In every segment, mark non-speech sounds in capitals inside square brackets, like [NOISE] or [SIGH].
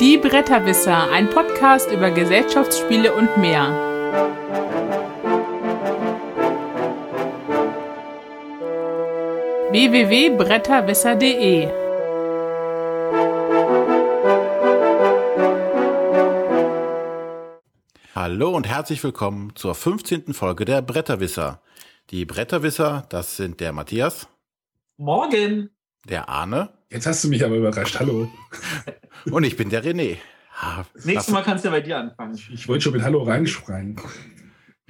Die Bretterwisser, ein Podcast über Gesellschaftsspiele und mehr. www.bretterwisser.de Hallo und herzlich willkommen zur 15. Folge der Bretterwisser. Die Bretterwisser, das sind der Matthias, Morgen. der Arne Jetzt hast du mich aber überrascht. Hallo. [LAUGHS] und ich bin der René. Nächstes Mal kannst du ja bei dir anfangen. Ich wollte schon mit Hallo reinschreien.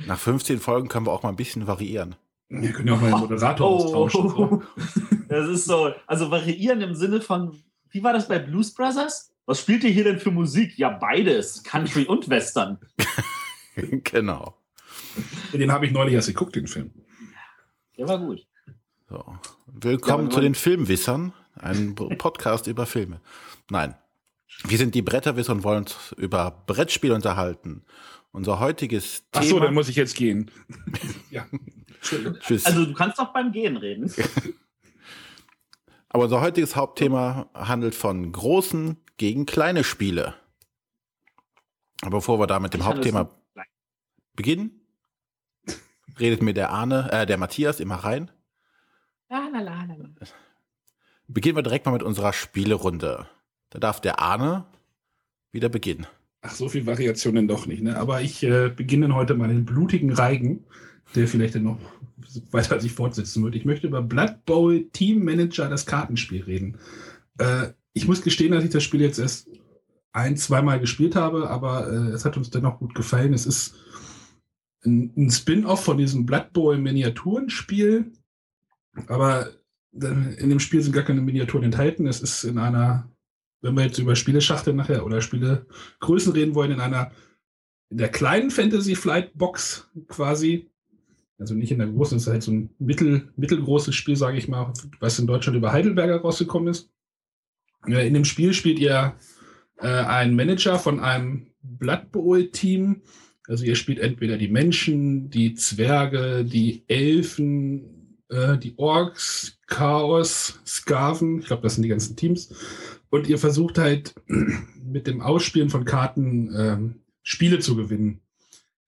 Nach 15 Folgen können wir auch mal ein bisschen variieren. Wir können ja auch mal den Moderator austauschen. So. Oh. Das ist so. Also variieren im Sinne von, wie war das bei Blues Brothers? Was spielt ihr hier denn für Musik? Ja, beides. Country und Western. [LAUGHS] genau. Den habe ich neulich erst geguckt, den Film. Der war gut. So. Willkommen Ja, zu den Filmwissern, ein Podcast über Filme. Nein, wir sind die Bretterwisser und wollen uns über Brettspiele unterhalten. Unser heutiges Ach so, Thema. dann muss ich jetzt gehen. [LAUGHS] ja. Tschüss. Also du kannst doch beim Gehen reden. Aber unser heutiges Hauptthema handelt von großen gegen kleine Spiele. Aber bevor wir da mit dem Ich Hauptthema beginnen, redet mir der Arne, äh, der Matthias immer rein. La, la, la, la, la. Beginnen wir direkt mal mit unserer Spielerunde. Da darf der Arne wieder beginnen. Ach, so viel Variationen doch nicht. Ne? Aber ich äh, beginne heute mal den blutigen Reigen, der vielleicht dann noch weiter sich fortsetzen wird. Ich möchte über Blood Bowl Team Manager, das Kartenspiel, reden. Äh, ich muss gestehen, dass ich das Spiel jetzt erst ein, zweimal gespielt habe, aber äh, es hat uns dennoch gut gefallen. Es ist ein, ein Spin-off von diesem Blood Bowl Miniaturenspiel, aber dann in dem Spiel sind gar keine Miniaturen enthalten. Es ist in einer, wenn wir jetzt über Spieleschachtel nachher oder Spielegrößen reden wollen, in einer in der kleinen Fantasy Flight Box quasi. Also nicht in der großen, es ist halt so ein mittel, mittelgroßes Spiel, sage ich mal, was in Deutschland über Heidelberger rausgekommen ist. In dem Spiel spielt ihr äh, einen Manager von einem Blood Bowl-Team. Also ihr spielt entweder die Menschen, die Zwerge, die Elfen, äh, die Orks, Chaos, Skaven. Ich glaube, das sind die ganzen Teams. Und ihr versucht halt [CLEARS THROAT] mit dem Ausspielen von Karten ähm, Spiele zu gewinnen.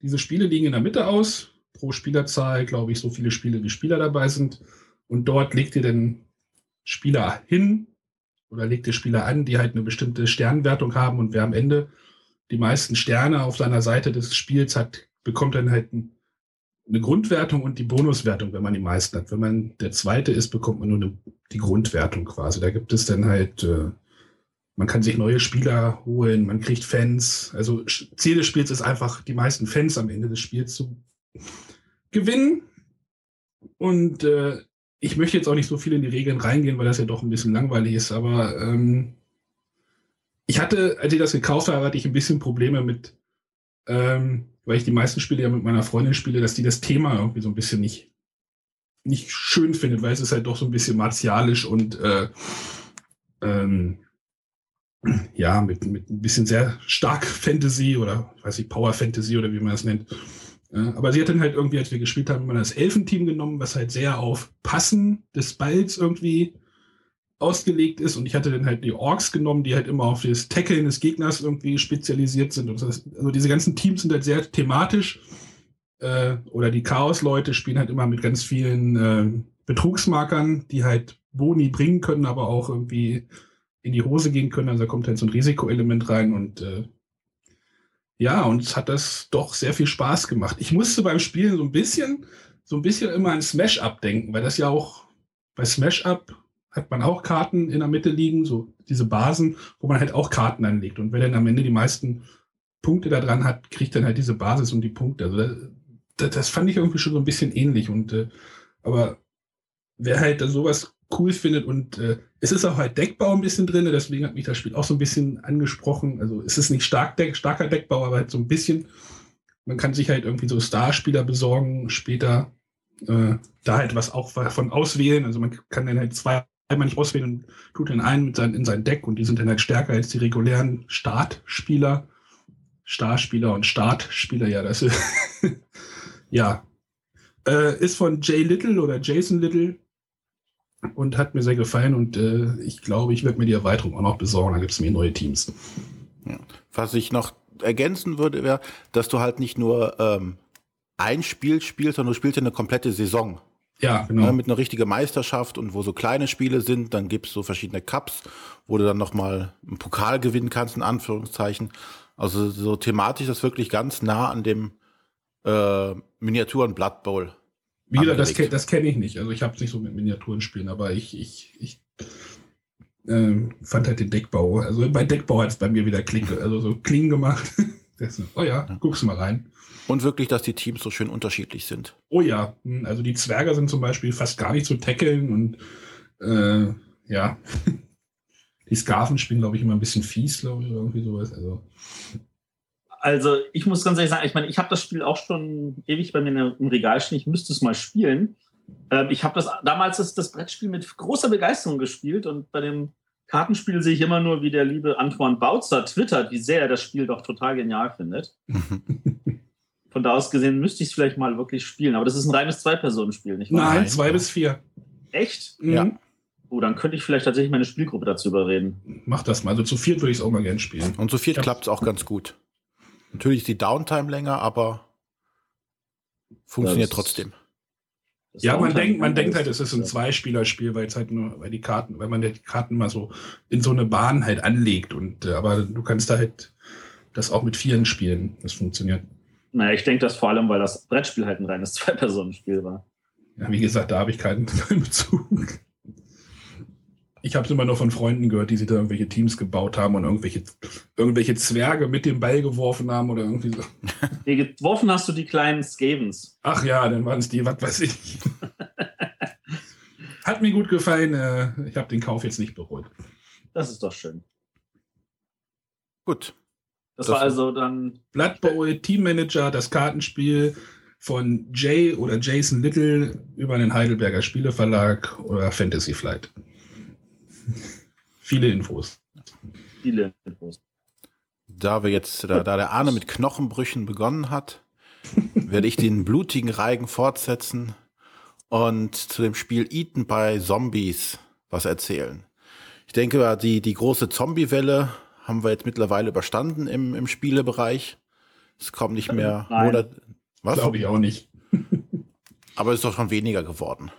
Diese Spiele liegen in der Mitte aus. Pro Spielerzahl, glaube ich, so viele Spiele wie Spieler dabei sind. Und dort legt ihr dann Spieler hin oder legt ihr Spieler an, die halt eine bestimmte Sternwertung haben. Und wer am Ende die meisten Sterne auf seiner Seite des Spiels hat, bekommt dann halt ein, eine Grundwertung und die Bonuswertung, wenn man die meisten hat. Wenn man der Zweite ist, bekommt man nur eine, die Grundwertung quasi. Da gibt es dann halt, äh, man kann sich neue Spieler holen, man kriegt Fans. Also Ziel des Spiels ist einfach, die meisten Fans am Ende des Spiels zu gewinnen. Und äh, ich möchte jetzt auch nicht so viel in die Regeln reingehen, weil das ja doch ein bisschen langweilig ist, aber ähm, ich hatte, als ich das gekauft habe, hatte ich ein bisschen Probleme mit, ähm, weil ich die meisten Spiele ja mit meiner Freundin spiele, dass die das Thema irgendwie so ein bisschen nicht, nicht schön findet, weil es ist halt doch so ein bisschen martialisch und äh, ähm, ja, mit, mit ein bisschen sehr stark Fantasy oder weiß ich, Power Fantasy oder wie man das nennt. Aber sie hat dann halt irgendwie, als wir gespielt haben, immer das Elfenteam genommen, was halt sehr auf Passen des Balls irgendwie ausgelegt ist. Und ich hatte dann halt die Orks genommen, die halt immer auf das Tackeln des Gegners irgendwie spezialisiert sind. Das, also diese ganzen Teams sind halt sehr thematisch. Äh, oder die Chaos-Leute spielen halt immer mit ganz vielen äh, Betrugsmarkern, die halt Boni bringen können, aber auch irgendwie in die Hose gehen können. Also da kommt halt so ein Risikoelement rein und äh, ja, und es hat das doch sehr viel Spaß gemacht. Ich musste beim Spielen so ein bisschen, so ein bisschen immer an Smash-Up denken, weil das ja auch bei Smash-Up hat man auch Karten in der Mitte liegen, so diese Basen, wo man halt auch Karten anlegt. Und wer dann am Ende die meisten Punkte da dran hat, kriegt dann halt diese Basis und die Punkte. Also das, das fand ich irgendwie schon so ein bisschen ähnlich. Und äh, aber wer halt sowas cool findet und äh, es ist auch halt Deckbau ein bisschen drin, deswegen hat mich das Spiel auch so ein bisschen angesprochen. Also es ist nicht stark Deck, starker Deckbau, aber halt so ein bisschen. Man kann sich halt irgendwie so Starspieler besorgen, später äh, da halt was auch von auswählen. Also man kann dann halt zwei einmal nicht auswählen und tut den einen mit sein, in sein Deck und die sind dann halt stärker als die regulären Startspieler. Starspieler und Startspieler, ja, das ist [LAUGHS] ja. Äh, ist von Jay Little oder Jason Little und hat mir sehr gefallen und äh, ich glaube, ich werde mir die Erweiterung auch noch besorgen. Da gibt es mir neue Teams. Ja. Was ich noch ergänzen würde, wäre, dass du halt nicht nur ähm, ein Spiel spielst, sondern du spielst ja eine komplette Saison. Ja, genau. Ne, mit einer richtigen Meisterschaft und wo so kleine Spiele sind, dann gibt's so verschiedene Cups, wo du dann nochmal einen Pokal gewinnen kannst, in Anführungszeichen. Also so thematisch ist wirklich ganz nah an dem äh, Miniaturen Blood Bowl. Wie gesagt, das, das kenne ich nicht. Also ich habe nicht so mit Miniaturen spielen, aber ich, ich, ich ähm, fand halt den Deckbau. Also bei Deckbau hat es bei mir wieder Kling, also so Klingen gemacht. [LAUGHS] Oh ja, guckst mal rein. Und wirklich, dass die Teams so schön unterschiedlich sind. Oh ja, hm, also die Zwerge sind zum Beispiel fast gar nicht zu tackeln und äh, ja. [LAUGHS] Die Skarfen spielen, glaube ich, immer ein bisschen fies, glaube ich, oder irgendwie sowas. Also, Also ich muss ganz ehrlich sagen, ich meine, ich habe das Spiel auch schon ewig bei mir im Regal stehen. Ich müsste es mal spielen. Ähm, ich habe das damals das, das Brettspiel mit großer Begeisterung gespielt und bei dem Kartenspiel sehe ich immer nur, wie der liebe Antoine Bautzer twittert, wie sehr er das Spiel doch total genial findet. [LAUGHS] Von da aus gesehen müsste ich es vielleicht mal wirklich spielen. Aber das ist ein reines Zwei-Personen-Spiel, nicht wahr? nein, zwei bis vier. Echt? Mhm. Ja. Oh, dann könnte ich vielleicht tatsächlich meine Spielgruppe dazu überreden. Mach das mal. Also zu viert würde ich es auch mal gern spielen. Und so viert Ja. klappt's auch ganz gut. Natürlich ist die Downtime länger, aber funktioniert Das- trotzdem. Das Ja, man denkt, man denkt halt, es ist ein Zweispielerspiel, weil es halt nur, weil die Karten, weil man die Karten mal so in so eine Bahn halt anlegt und äh, aber du kannst da halt das auch mit Vieren spielen. Das funktioniert. Naja, ich denke das vor allem, weil das Brettspiel halt ein reines [LAUGHS] Zwei-Personen-Spiel war. Ja, wie gesagt, da habe ich keinen, keinen [LAUGHS] Bezug. Ich habe es immer nur von Freunden gehört, die sich da irgendwelche Teams gebaut haben und irgendwelche, irgendwelche Zwerge mit dem Ball geworfen haben oder irgendwie so. [LAUGHS] Nee, geworfen hast du die kleinen Skavens. Ach ja, dann waren es die, was weiß ich. [LAUGHS] Hat mir gut gefallen. Äh, ich habe den Kauf jetzt nicht bereut. Das ist doch schön. Gut. Das, Das- war also dann. Blood Bowl Team Manager, das Kartenspiel von Jay oder Jason Little über den Heidelberger Spieleverlag oder Fantasy Flight. [LAUGHS] Viele Infos. Viele Infos. Da wir jetzt, da, da der Arne mit Knochenbrüchen begonnen hat, werde ich den blutigen Reigen fortsetzen und zu dem Spiel Eaten by Zombies was erzählen. Ich denke, die, die große Zombie-Welle haben wir jetzt mittlerweile überstanden im, im Spielebereich. Es kommen nicht mehr Nein. Monat. Was? Glaube ich auch nicht. Aber es ist doch schon weniger geworden.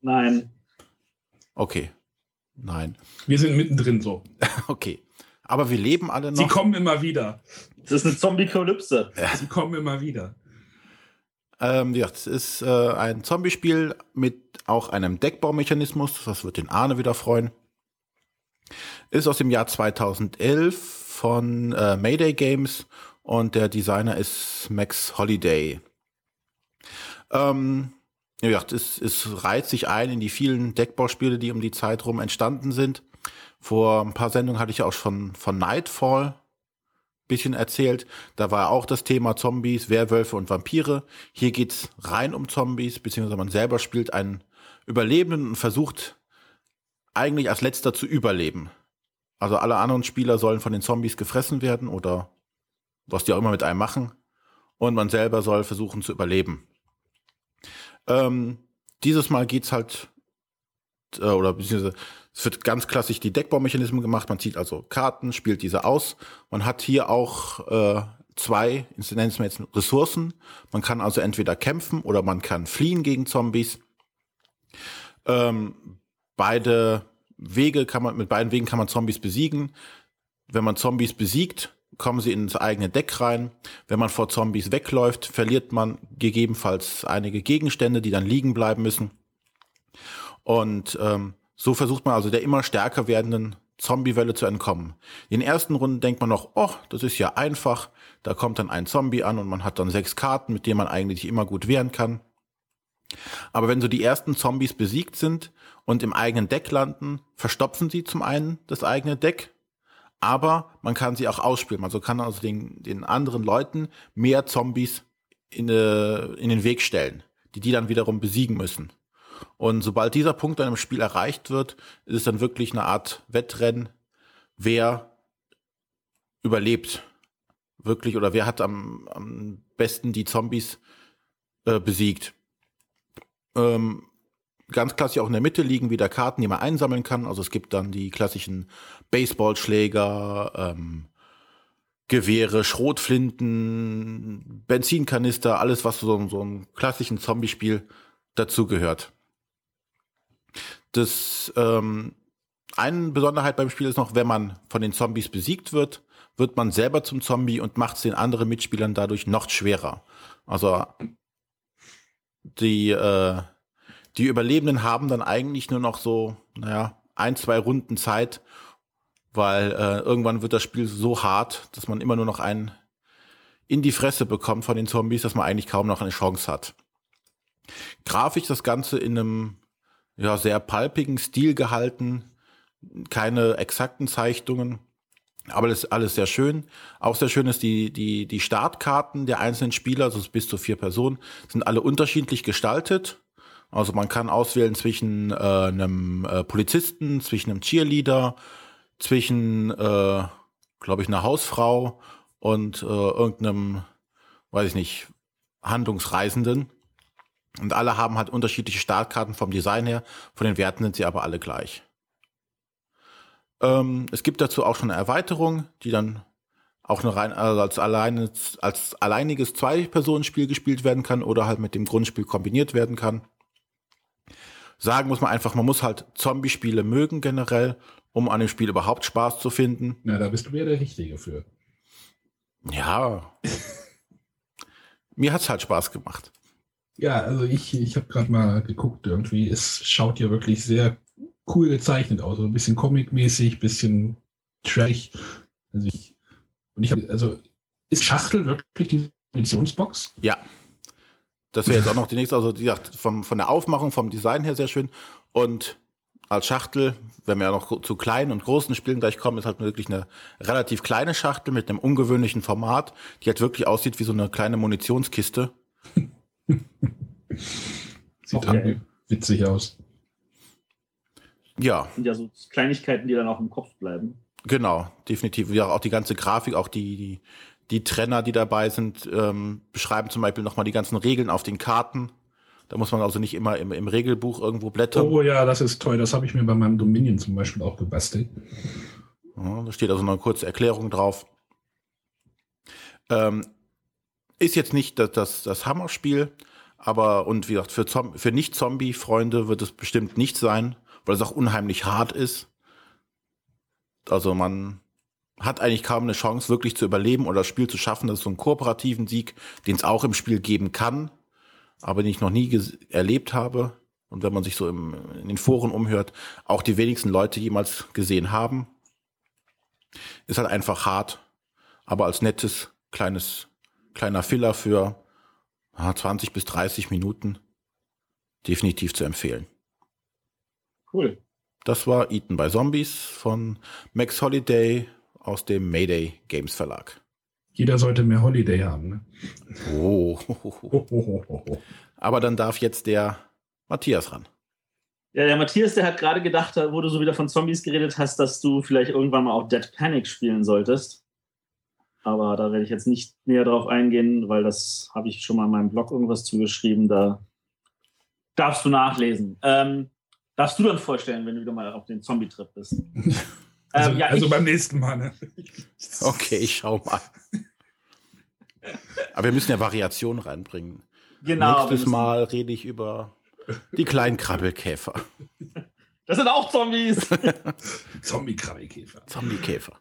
Nein. Okay. Nein. Wir sind mittendrin so. [LAUGHS] Okay. Aber wir leben alle Sie noch. kommen immer wieder. Das ist eine Zombie-Kalypse. Sie kommen immer wieder. Ähm, ja, es ist äh, ein Zombie-Spiel mit auch einem Deckbaumechanismus. Das wird den Arne wieder freuen. Ist aus dem Jahr 2011 von äh, Mayday Games und der Designer ist Max Holiday. Ähm, ja, ja, es, es reiht sich ein in die vielen Deckbauspiele, die um die Zeit rum entstanden sind. Vor ein paar Sendungen hatte ich auch schon von Nightfall bisschen erzählt. Da war auch das Thema Zombies, Werwölfe und Vampire. Hier geht's rein um Zombies, beziehungsweise man selber spielt einen Überlebenden und versucht eigentlich als letzter zu überleben. Also alle anderen Spieler sollen von den Zombies gefressen werden oder was die auch immer mit einem machen. Und man selber soll versuchen zu überleben. Ähm, dieses Mal geht's halt, äh, oder beziehungsweise es wird ganz klassisch die Deckbaumechanismen gemacht. Man zieht also Karten, spielt diese aus. Man hat hier auch äh, zwei, ich nenne es mal jetzt Ressourcen. Man kann also entweder kämpfen oder man kann fliehen gegen Zombies. Ähm, beide Wege kann man, mit beiden Wegen kann man Zombies besiegen. Wenn man Zombies besiegt, kommen sie ins eigene Deck rein. Wenn man vor Zombies wegläuft, verliert man gegebenenfalls einige Gegenstände, die dann liegen bleiben müssen. Und ähm, so versucht man also der immer stärker werdenden Zombie-Welle zu entkommen. In den ersten Runden denkt man noch, oh, das ist ja einfach. Da kommt dann ein Zombie an und man hat dann sechs Karten, mit denen man eigentlich immer gut wehren kann. Aber wenn so die ersten Zombies besiegt sind und im eigenen Deck landen, verstopfen sie zum einen das eigene Deck, aber man kann sie auch ausspielen. Also kann also den, den anderen Leuten mehr Zombies in, äh, in den Weg stellen, die die dann wiederum besiegen müssen. Und sobald dieser Punkt dann im Spiel erreicht wird, ist es dann wirklich eine Art Wettrennen, wer überlebt wirklich oder wer hat am, am besten die Zombies äh, besiegt. Ähm, ganz klassisch auch in der Mitte liegen wieder Karten, die man einsammeln kann. Also es gibt dann die klassischen Baseballschläger, ähm, Gewehre, Schrotflinten, Benzinkanister, alles, was so, so einem klassischen Zombie-Spiel dazugehört. Das ähm, eine Besonderheit beim Spiel ist noch, wenn man von den Zombies besiegt wird, wird man selber zum Zombie und macht es den anderen Mitspielern dadurch noch schwerer. Also die, äh, die Überlebenden haben dann eigentlich nur noch so, naja, ein, zwei Runden Zeit, weil äh, irgendwann wird das Spiel so hart, dass man immer nur noch einen in die Fresse bekommt von den Zombies, dass man eigentlich kaum noch eine Chance hat. Grafisch das Ganze in einem ja, sehr palpigen Stil gehalten, keine exakten Zeichnungen, aber das ist alles sehr schön. Auch sehr schön ist die, die, die Startkarten der einzelnen Spieler, also bis zu vier Personen, sind alle unterschiedlich gestaltet. Also man kann auswählen zwischen äh, einem äh, Polizisten, zwischen einem Cheerleader, zwischen, äh, glaube ich, einer Hausfrau und äh, irgendeinem, weiß ich nicht, Handlungsreisenden. Und alle haben halt unterschiedliche Startkarten vom Design her. Von den Werten sind sie aber alle gleich. Ähm, es gibt dazu auch schon eine Erweiterung, die dann auch eine rein, also als, alleine, als alleiniges Zwei-Personen-Spiel gespielt werden kann oder halt mit dem Grundspiel kombiniert werden kann. Sagen muss man einfach, man muss halt Zombie-Spiele mögen generell, um an dem Spiel überhaupt Spaß zu finden. Na, da bist du mir der Richtige für. Ja. [LAUGHS] Mir hat's halt Spaß gemacht. Ja, also ich, ich habe gerade mal geguckt irgendwie. Es schaut ja wirklich sehr cool gezeichnet aus. So ein bisschen comic-mäßig, bisschen trash. Also ich, und ich habe, also ist Schachtel wirklich die Munitionsbox? Ja. Das wäre jetzt auch noch die nächste, also wie gesagt, vom, von der Aufmachung, vom Design her sehr schön. Und als Schachtel, wenn wir ja noch zu kleinen und großen Spielen gleich kommen, ist halt wirklich eine relativ kleine Schachtel mit einem ungewöhnlichen Format, die halt wirklich aussieht wie so eine kleine Munitionskiste. [LAUGHS] Sieht okay. irgendwie witzig aus. Ja. Sind ja so Kleinigkeiten, die dann auch im Kopf bleiben. Genau, definitiv. Ja, auch die ganze Grafik, auch die, die, die Trenner, die dabei sind, ähm, beschreiben zum Beispiel nochmal die ganzen Regeln auf den Karten. Da muss man also nicht immer im, im Regelbuch irgendwo blättern. Oh ja, das ist toll. Das habe ich mir bei meinem Dominion zum Beispiel auch gebastelt. Ja, da steht also noch eine kurze Erklärung drauf. Ähm, ist jetzt nicht das, das, das Hammerspiel, aber und wie gesagt, für, für Nicht-Zombie-Freunde wird es bestimmt nicht sein weil es auch unheimlich hart ist. Also man hat eigentlich kaum eine Chance, wirklich zu überleben oder das Spiel zu schaffen. Das ist so ein kooperativen Sieg, den es auch im Spiel geben kann, aber den ich noch nie erlebt habe. Und wenn man sich so im, in den Foren umhört, auch die wenigsten Leute jemals gesehen haben. Ist halt einfach hart, aber als nettes kleines kleiner Filler für 20 bis 30 Minuten definitiv zu empfehlen. Cool. Das war Eaten by Zombies von Max Holiday aus dem Mayday Games Verlag. Jeder sollte mehr Holiday haben. Ne? Oh. [LAUGHS] Aber dann darf jetzt der Matthias ran. Ja, der Matthias, der hat gerade gedacht, wo du so wieder von Zombies geredet hast, dass du vielleicht irgendwann mal auch Dead Panic spielen solltest. Aber da werde ich jetzt nicht näher drauf eingehen, weil das habe ich schon mal in meinem Blog irgendwas zugeschrieben. Da darfst du nachlesen. Ähm, Darfst du dann vorstellen, wenn du wieder mal auf den Zombie-Trip bist? [LAUGHS] Also, ähm, ja, also beim nächsten Mal. Ne? [LAUGHS] Okay, ich schau mal. [LAUGHS] Aber wir müssen ja Variationen reinbringen. Genau. Nächstes Mal rede ich über die kleinen Krabbelkäfer. [LAUGHS] Das sind auch Zombies. Zombie-Krabbelkäfer. Zombie-Käfer.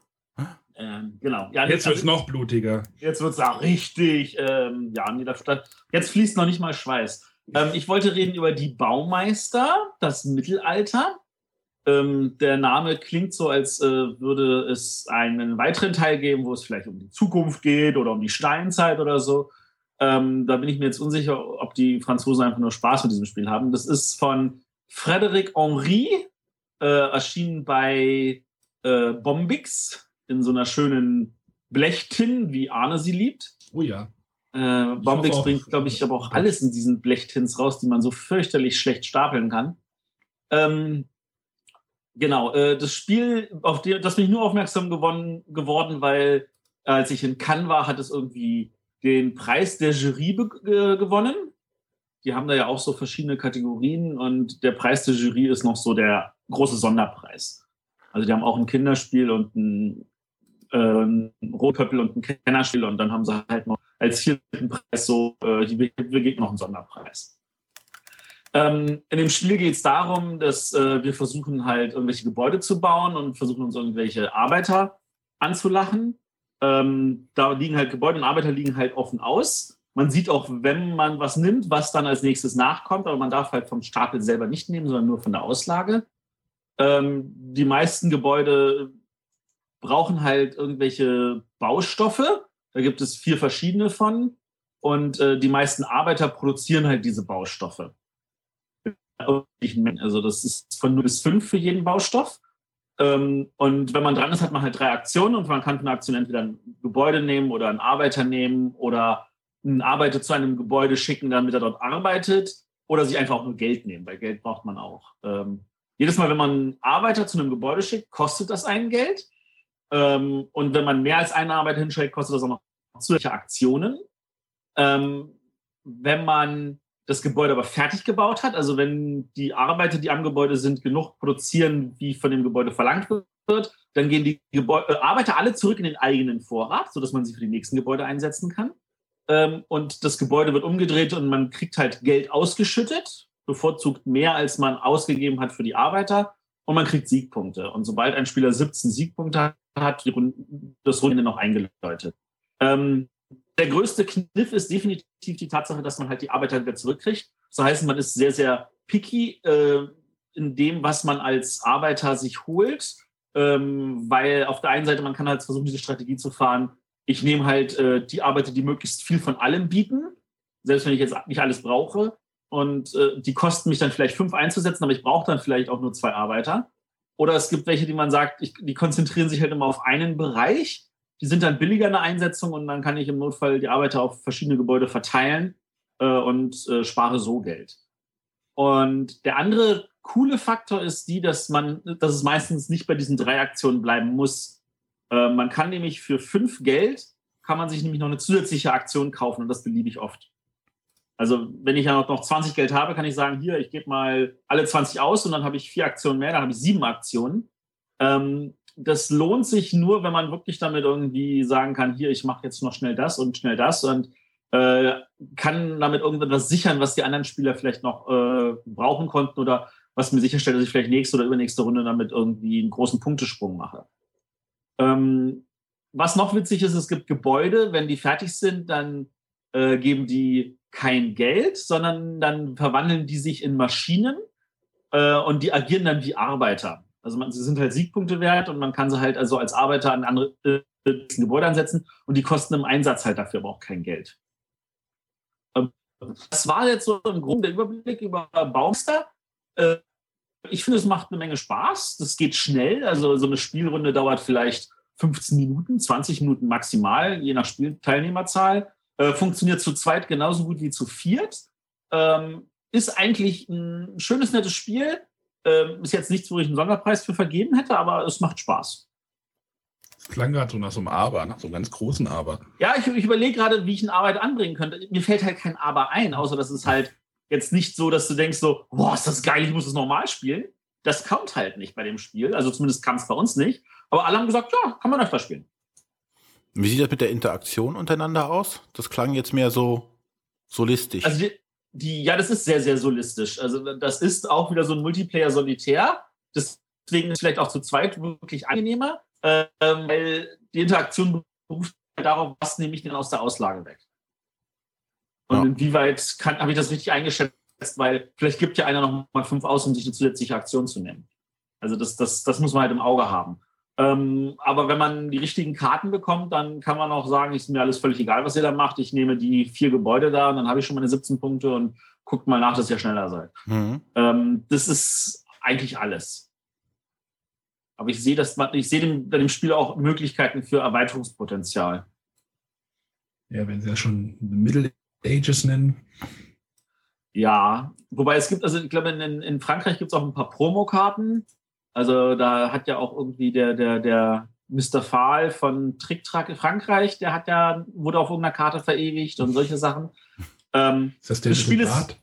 Ähm, genau. Ja, jetzt wird es noch blutiger. Jetzt wird es auch richtig. Ähm, ja, nee, da, jetzt fließt noch nicht mal Schweiß. Ähm, ich wollte reden über die Baumeister, das Mittelalter. Ähm, der Name klingt so, als äh, würde es einen weiteren Teil geben, wo es vielleicht um die Zukunft geht oder um die Steinzeit oder so. Ähm, da bin ich mir jetzt unsicher, ob die Franzosen einfach nur Spaß mit diesem Spiel haben. Das ist von Frédéric Henry, äh, erschienen bei äh, Bombix in so einer schönen Blechtin, wie Arne sie liebt. Oh ja. Äh, Bombix bringt, glaube ich, aber auch alles in diesen Blechtins raus, die man so fürchterlich schlecht stapeln kann. Ähm, genau, äh, das Spiel, auf die, das bin ich nur aufmerksam gewonnen, geworden, weil äh, als ich in Cannes war, hat es irgendwie den Preis der Jury äh, gewonnen. Die haben da ja auch so verschiedene Kategorien und der Preis der Jury ist noch so der große Sonderpreis. Also die haben auch ein Kinderspiel und ein äh, ein Rotköppel und ein Kennerspiel und dann haben sie halt noch als vierten Preis so, äh, die wir noch einen Sonderpreis. Ähm, in dem Spiel geht es darum, dass äh, wir versuchen halt irgendwelche Gebäude zu bauen und versuchen uns irgendwelche Arbeiter anzulachen. Ähm, da liegen halt Gebäude und Arbeiter liegen halt offen aus. Man sieht auch, wenn man was nimmt, was dann als nächstes nachkommt, aber man darf halt vom Stapel selber nicht nehmen, sondern nur von der Auslage. Ähm, die meisten Gebäude brauchen halt irgendwelche Baustoffe. Da gibt es vier verschiedene von. Und äh, die meisten Arbeiter produzieren halt diese Baustoffe. Also das ist von 0 bis 5 für jeden Baustoff. Ähm, und wenn man dran ist, hat man halt drei Aktionen und man kann von der Aktion entweder ein Gebäude nehmen oder einen Arbeiter nehmen oder einen Arbeiter zu einem Gebäude schicken, damit er dort arbeitet oder sich einfach auch nur Geld nehmen, weil Geld braucht man auch. Ähm, jedes Mal, wenn man einen Arbeiter zu einem Gebäude schickt, kostet das einen Geld. Ähm, und wenn man mehr als einen Arbeiter hinschickt, kostet das auch noch zusätzliche Aktionen. wenn man das Gebäude aber fertig gebaut hat, also wenn die Arbeiter, die am Gebäude sind, genug produzieren, wie von dem Gebäude verlangt wird, dann gehen die Gebäude, äh, Arbeiter alle zurück in den eigenen Vorrat, sodass man sie für die nächsten Gebäude einsetzen kann. Ähm, und das Gebäude wird umgedreht und man kriegt halt Geld ausgeschüttet, bevorzugt mehr, als man ausgegeben hat für die Arbeiter. Und man kriegt Siegpunkte. Und sobald ein Spieler 17 Siegpunkte hat, wird das Runde noch eingeläutet. Ähm, der größte Kniff ist definitiv die Tatsache, dass man halt die Arbeiter wieder zurückkriegt. Das heißt, man ist sehr, sehr picky äh, in dem, was man als Arbeiter sich holt, ähm, weil auf der einen Seite man kann halt versuchen, diese Strategie zu fahren. Ich nehme halt äh, die Arbeiter, die möglichst viel von allem bieten, selbst wenn ich jetzt nicht alles brauche. Und äh, die kosten mich dann vielleicht fünf einzusetzen, aber ich brauche dann vielleicht auch nur zwei Arbeiter. Oder es gibt welche, die man sagt, ich, die konzentrieren sich halt immer auf einen Bereich die sind dann billiger in der Einsetzung und dann kann ich im Notfall die Arbeiter auf verschiedene Gebäude verteilen äh, und äh, spare so Geld. Und der andere coole Faktor ist die, dass man, dass es meistens nicht bei diesen drei Aktionen bleiben muss. Äh, man kann nämlich für fünf Geld kann man sich nämlich noch eine zusätzliche Aktion kaufen und das beliebe ich oft. Also wenn ich ja noch 20 Geld habe, kann ich sagen, hier, ich gebe mal alle 20 aus und dann habe ich vier Aktionen mehr, dann habe ich sieben Aktionen. Ähm, das lohnt sich nur, wenn man wirklich damit irgendwie sagen kann, hier, ich mache jetzt noch schnell das und schnell das und äh, kann damit irgendwas sichern, was die anderen Spieler vielleicht noch äh, brauchen konnten oder was mir sicherstellt, dass ich vielleicht nächste oder übernächste Runde damit irgendwie einen großen Punktesprung mache. Ähm, was noch witzig ist, es gibt Gebäude, wenn die fertig sind, dann äh, geben die kein Geld, sondern dann verwandeln die sich in Maschinen äh, und die agieren dann wie Arbeiter. Also man, sie sind halt Siegpunkte wert und man kann sie halt also als Arbeiter an andere äh, Gebäude ansetzen und die kosten im Einsatz halt dafür aber auch kein Geld. Ähm, das war jetzt so im Grunde der Überblick über Baumster. Äh, ich finde, es macht eine Menge Spaß. Das geht schnell. Also so eine Spielrunde dauert vielleicht 15 Minuten, 20 Minuten maximal, je nach Spielteilnehmerzahl. Äh, funktioniert zu zweit genauso gut wie zu viert. Ähm, ist eigentlich ein schönes, nettes Spiel ähm, ist jetzt nichts, wo ich einen Sonderpreis für vergeben hätte, aber es macht Spaß. Das klang gerade so nach so einem Aber, nach so einem ganz großen Aber. Ja, ich, ich überlege gerade, wie ich eine Arbeit anbringen könnte. Mir fällt halt kein Aber ein, außer dass es halt jetzt nicht so, dass du denkst so, boah, ist das geil, ich muss es normal spielen. Das kommt halt nicht bei dem Spiel. Also zumindest kam es bei uns nicht. Aber alle haben gesagt, ja, kann man öfter spielen. Wie sieht das mit der Interaktion untereinander aus? Das klang jetzt mehr so solistisch. Also die, die, ja, das ist sehr, sehr solistisch. Also das ist auch wieder so ein Multiplayer-Solitär. Deswegen ist es vielleicht auch zu zweit wirklich angenehmer, äh, weil die Interaktion beruft darauf, was nehme ich denn aus der Auslage weg. Und ja. inwieweit habe ich das richtig eingeschätzt, weil vielleicht gibt ja einer noch mal fünf aus, um sich eine zusätzliche Aktion zu nehmen. Also das, das, das muss man halt im Auge haben. Ähm, aber wenn man die richtigen Karten bekommt, dann kann man auch sagen, ist mir alles völlig egal, was ihr da macht. Ich nehme die vier Gebäude da und dann habe ich schon meine 17 Punkte und guckt mal nach, dass ihr schneller seid. Mhm. Ähm, das ist eigentlich alles. Aber ich sehe, dass man, ich sehe dem, bei dem Spiel auch Möglichkeiten für Erweiterungspotenzial. Ja, wenn Sie ja schon Middle Ages nennen. Ja, wobei es gibt, also ich glaube, in, in Frankreich gibt es auch ein paar Promokarten. Also da hat ja auch irgendwie der, der, der Mr. Fahl von Trick Track Frankreich, der hat ja, wurde auf irgendeiner Karte verewigt und solche Sachen. Ähm, ist das, der das, Spiel ist,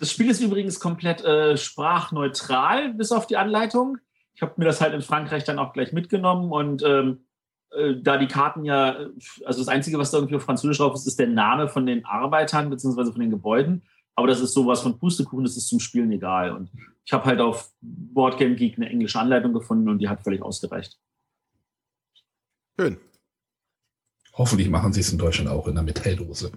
das Spiel ist übrigens komplett äh, sprachneutral, bis auf die Anleitung. Ich habe mir das halt in Frankreich dann auch gleich mitgenommen und ähm, äh, da die Karten ja, also das Einzige, was da irgendwie auf Französisch drauf ist, ist der Name von den Arbeitern beziehungsweise von den Gebäuden. Aber das ist sowas von Pustekuchen, das ist zum Spielen egal. Und ich habe halt auf Boardgame Geek eine englische Anleitung gefunden und die hat völlig ausgereicht. Schön. Hoffentlich machen sie es in Deutschland auch in der Metalldose.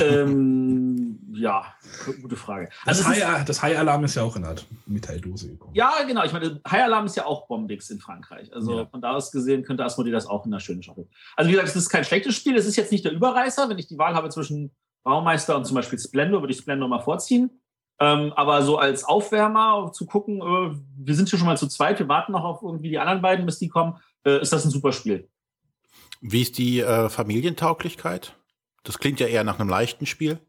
ähm, [LAUGHS] ja, gute Frage. Das, Also ist- High, das High Alarm ist ja auch in einer Metalldose gekommen. Ja, genau. Ich meine, High Alarm ist ja auch Bombix in Frankreich. Also Ja. von da aus gesehen könnte Asmodee das auch in einer schönen Schachtel. Also wie gesagt, es ist kein schlechtes Spiel. Es ist jetzt nicht der Überreißer. Wenn ich die Wahl habe zwischen Baumeister und zum Beispiel Splendor, würde ich Splendor mal vorziehen. Ähm, aber so als Aufwärmer zu gucken, äh, wir sind hier schon mal zu zweit, wir warten noch auf irgendwie die anderen beiden, bis die kommen, äh, ist das ein super Spiel. Wie ist die äh, Familientauglichkeit? Das klingt ja eher nach einem leichten Spiel.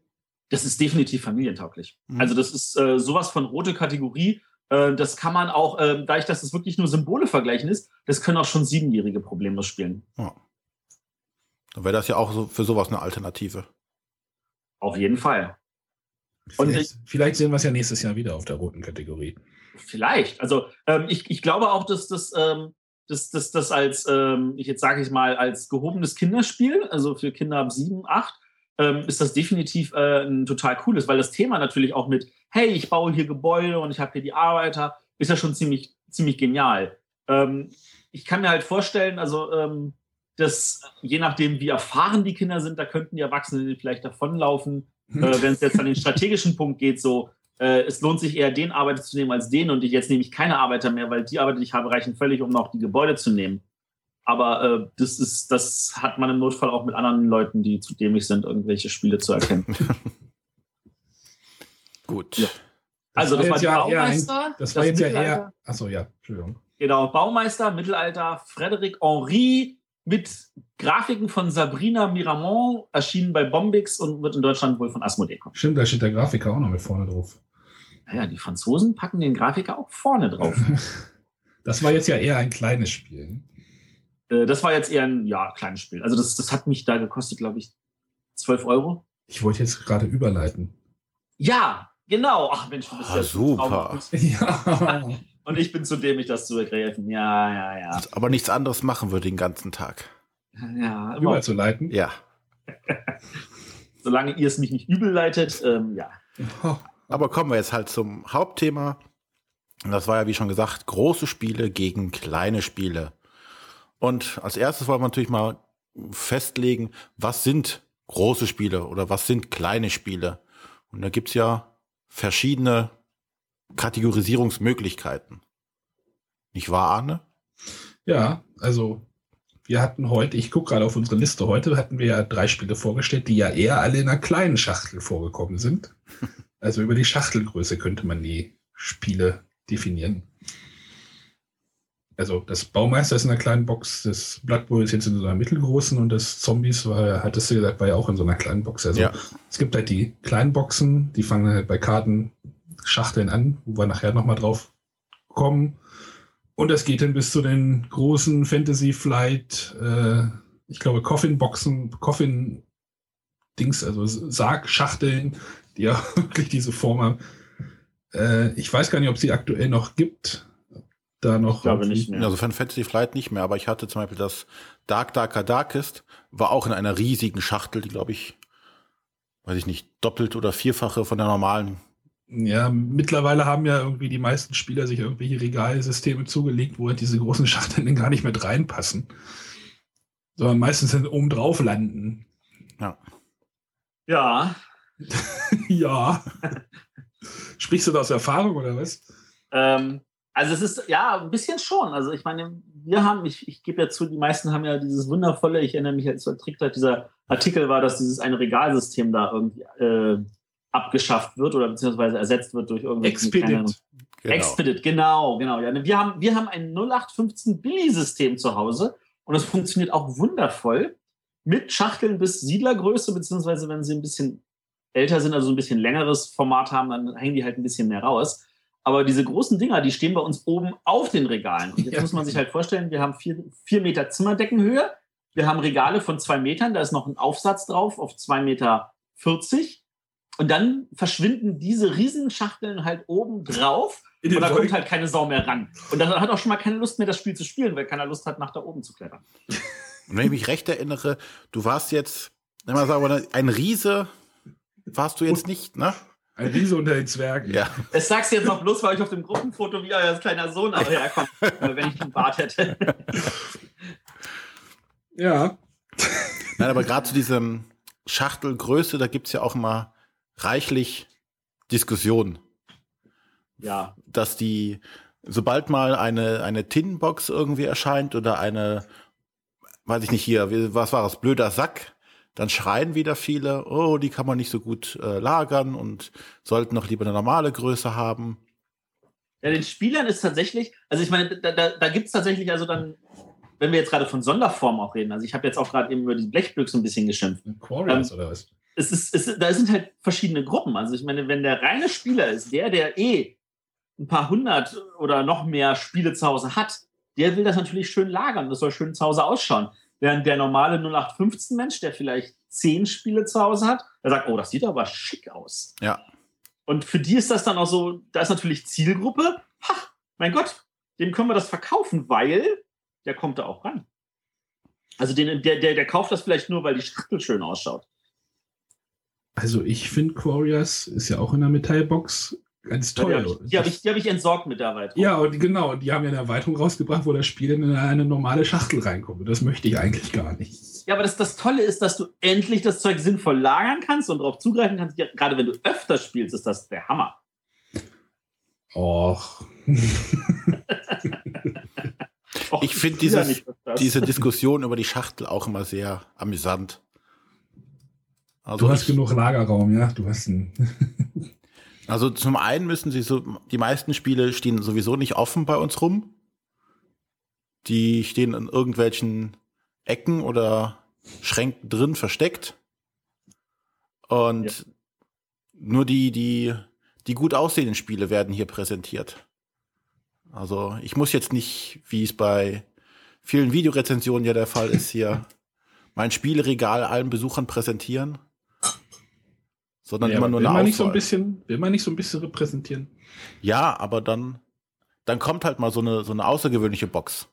Das ist definitiv familientauglich. Mhm. Also das ist äh, sowas von rote Kategorie. Äh, das kann man auch, äh, dadurch, dass es wirklich nur Symbole vergleichen ist, das können auch schon Siebenjährige problemlos spielen. Ja. Dann wäre das ja auch so für sowas eine Alternative. Auf jeden Fall. Und Vielleicht, vielleicht sehen wir es ja nächstes Jahr wieder auf der roten Kategorie. Vielleicht. Also ähm, ich, ich glaube auch, dass das, ähm, dass, dass das als, ähm, ich jetzt sage ich mal, als gehobenes Kinderspiel, also für Kinder ab sieben, acht, ähm, ist das definitiv äh, ein total cooles, weil das Thema natürlich auch mit, hey, ich baue hier Gebäude und ich habe hier die Arbeiter, ist ja schon ziemlich, ziemlich genial. Ähm, ich kann mir halt vorstellen, also ähm, dass je nachdem, wie erfahren die Kinder sind, da könnten die Erwachsenen vielleicht davonlaufen, äh, wenn es jetzt an den strategischen Punkt geht, so, äh, es lohnt sich eher, den Arbeiter zu nehmen als den und ich jetzt nehme ich keine Arbeiter mehr, weil die Arbeiter, die ich habe, reichen völlig, um noch die Gebäude zu nehmen. Aber äh, das ist, das hat man im Notfall auch mit anderen Leuten, die zu dämlich sind, irgendwelche Spiele zu erkennen. [LAUGHS] Gut. Ja. Also, das war jetzt die ja eher ein, Baumeister, das war das jetzt ja Mittelalter. eher. Achso, ja, Entschuldigung. Genau, Baumeister, Mittelalter, Frederic Henri mit Grafiken von Sabrina Miramont, erschienen bei Bombix und wird in Deutschland wohl von Asmodee kommen. Stimmt, da steht der Grafiker auch noch mit vorne drauf. Naja, die Franzosen packen den Grafiker auch vorne drauf. [LAUGHS] Das war jetzt ja eher ein kleines Spiel. Äh, das war jetzt eher ein ja, kleines Spiel. Also das, das hat mich da gekostet, glaube ich, 12 Euro. Ich wollte jetzt gerade überleiten. Ja, genau. Ach Mensch, du bist Ah, ja super. [LAUGHS] Ja. [LAUGHS] Und ich bin zu dämlich, das zu ergreifen. Ja, ja, ja. Aber nichts anderes machen würde den ganzen Tag. ja immer, Überzuleiten. Ja. [LAUGHS] solange ihr es mich nicht übel leitet, ähm, ja. Oh, Aber kommen wir jetzt halt zum Hauptthema. Und das war ja, wie schon gesagt, große Spiele gegen kleine Spiele. Und als erstes wollen wir natürlich mal festlegen, was sind große Spiele oder was sind kleine Spiele. Und da gibt's ja verschiedene Kategorisierungsmöglichkeiten. Nicht wahr, Arne? Ja, also wir hatten heute, ich gucke gerade auf unsere Liste, heute hatten wir ja drei Spiele vorgestellt, die ja eher alle in einer kleinen Schachtel vorgekommen sind. [LAUGHS] Also über die Schachtelgröße könnte man die Spiele definieren. Also das Baumeister ist in einer kleinen Box, das Blood Bowl ist jetzt in so einer mittelgroßen und das Zombies war, hattest du gesagt, war ja auch in so einer kleinen Box. Also Ja. es gibt halt die kleinen Boxen, die fangen halt bei Karten Schachteln an, wo wir nachher nochmal drauf kommen. Und das geht dann bis zu den großen Fantasy Flight, äh, ich glaube, Coffin-Boxen, Coffin-Dings, also Sargschachteln, die ja [LAUGHS] wirklich diese Form haben. Äh, ich weiß gar nicht, ob sie aktuell noch gibt. Da noch. Ich glaube nicht mehr. Also von Fantasy Flight nicht mehr, aber ich hatte zum Beispiel das Dark Darker Darkest, war auch in einer riesigen Schachtel, die glaube ich, weiß ich nicht, doppelt oder vierfache von der normalen. Ja, mittlerweile haben ja irgendwie die meisten Spieler sich irgendwelche Regalsysteme zugelegt, wo halt diese großen [LAUGHS] Schachteln dann gar nicht mit reinpassen. Sondern meistens dann oben drauf landen. Ja, [LAUGHS] ja. Sprichst du da aus Erfahrung oder was? ähm, also es ist ja ein bisschen schon. Also ich meine, wir haben, ich, ich gebe ja zu, die meisten haben ja dieses wundervolle, ich erinnere mich, als Trick, dieser Artikel war, dass dieses eine Regalsystem da irgendwie äh, abgeschafft wird oder beziehungsweise ersetzt wird durch irgendwelche Expedit. Genau. Expedit, genau, genau. Ja, wir haben, wir haben ein 0815 Billy-System zu Hause und das funktioniert auch wundervoll mit Schachteln bis Siedlergröße, beziehungsweise wenn sie ein bisschen älter sind, also ein bisschen längeres Format haben, dann hängen die halt ein bisschen mehr raus. Aber diese großen Dinger, die stehen bei uns oben auf den Regalen. Und jetzt Ja. muss man sich halt vorstellen, wir haben vier, vier Meter Zimmerdeckenhöhe. Wir haben Regale von zwei Metern, da ist noch ein Aufsatz drauf auf zwei Meter. 40. und dann verschwinden diese Riesenschachteln halt oben drauf und da kommt halt keine Sau mehr ran. Und dann hat auch schon mal keine Lust mehr, das Spiel zu spielen, weil keiner Lust hat, nach da oben zu klettern. Und wenn ich mich recht erinnere, du warst jetzt, wenn man sagen ein Riese warst du jetzt nicht, ne? Ein Riese unter den Zwergen. Ja. Das sagst du jetzt noch bloß, weil ich auf dem Gruppenfoto wie euer kleiner Sohn aber herkomme, wenn ich einen Bart hätte. Ja. Nein, aber gerade zu diesem Schachtelgröße, da gibt's ja auch immer reichlich Diskussionen, Ja, dass die, sobald mal eine, eine Tinbox irgendwie erscheint oder eine, weiß ich nicht hier, was war das, blöder Sack, dann schreien wieder viele, oh, die kann man nicht so gut äh, lagern und sollten noch lieber eine normale Größe haben. Ja, den Spielern ist tatsächlich, also ich meine, da, da, da gibt es tatsächlich also dann, wenn wir jetzt gerade von Sonderformen auch reden, also ich habe jetzt auch gerade eben über die Blechbüchse ein bisschen geschimpft. Quarriors oder was? Es ist, es, da sind halt verschiedene Gruppen. Also ich meine, wenn der reine Spieler ist, der, der eh ein paar hundert oder noch mehr Spiele zu Hause hat, der will das natürlich schön lagern. Das soll schön zu Hause ausschauen. Während der normale 0815-Mensch, der vielleicht zehn Spiele zu Hause hat, der sagt, oh, das sieht aber schick aus. Ja. Und für die ist das dann auch so, da ist natürlich Zielgruppe, ha, mein Gott, dem können wir das verkaufen, weil der kommt da auch ran. Also den, der, der, der kauft das vielleicht nur, weil die Schachtel schön ausschaut. Also ich finde Quarriors ist ja auch in der Metallbox ganz Die toll. habe ich, die hab ich, die hab ich entsorgt mit der Erweiterung. ja, und genau, die haben ja eine Erweiterung rausgebracht, wo das Spiel in eine normale Schachtel reinkommt. Und das möchte ich eigentlich gar nicht. Ja, aber das, das Tolle ist, dass du endlich das Zeug sinnvoll lagern kannst und darauf zugreifen kannst. Ja, gerade wenn du öfter spielst, ist das der Hammer. Och. [LAUGHS] Och, Ich finde ja. Diese Diskussion über die Schachtel auch immer sehr amüsant. Also Du hast ich- genug Lagerraum, ja? Du hast einen. [LAUGHS] Also zum einen müssen sie so, die meisten Spiele stehen sowieso nicht offen bei uns rum. Die stehen in irgendwelchen Ecken oder Schränken drin versteckt. Und Ja. nur die, die, die gut aussehenden Spiele werden hier präsentiert. Also ich muss jetzt nicht, wie es bei vielen Videorezensionen ja der Fall ist, hier [LAUGHS] mein Spielregal allen Besuchern präsentieren. Sondern Ja, immer nur will eine man nicht so ein Auswahl. bisschen, will man nicht so ein bisschen repräsentieren? Ja, aber dann, dann kommt halt mal so eine, so eine außergewöhnliche Box.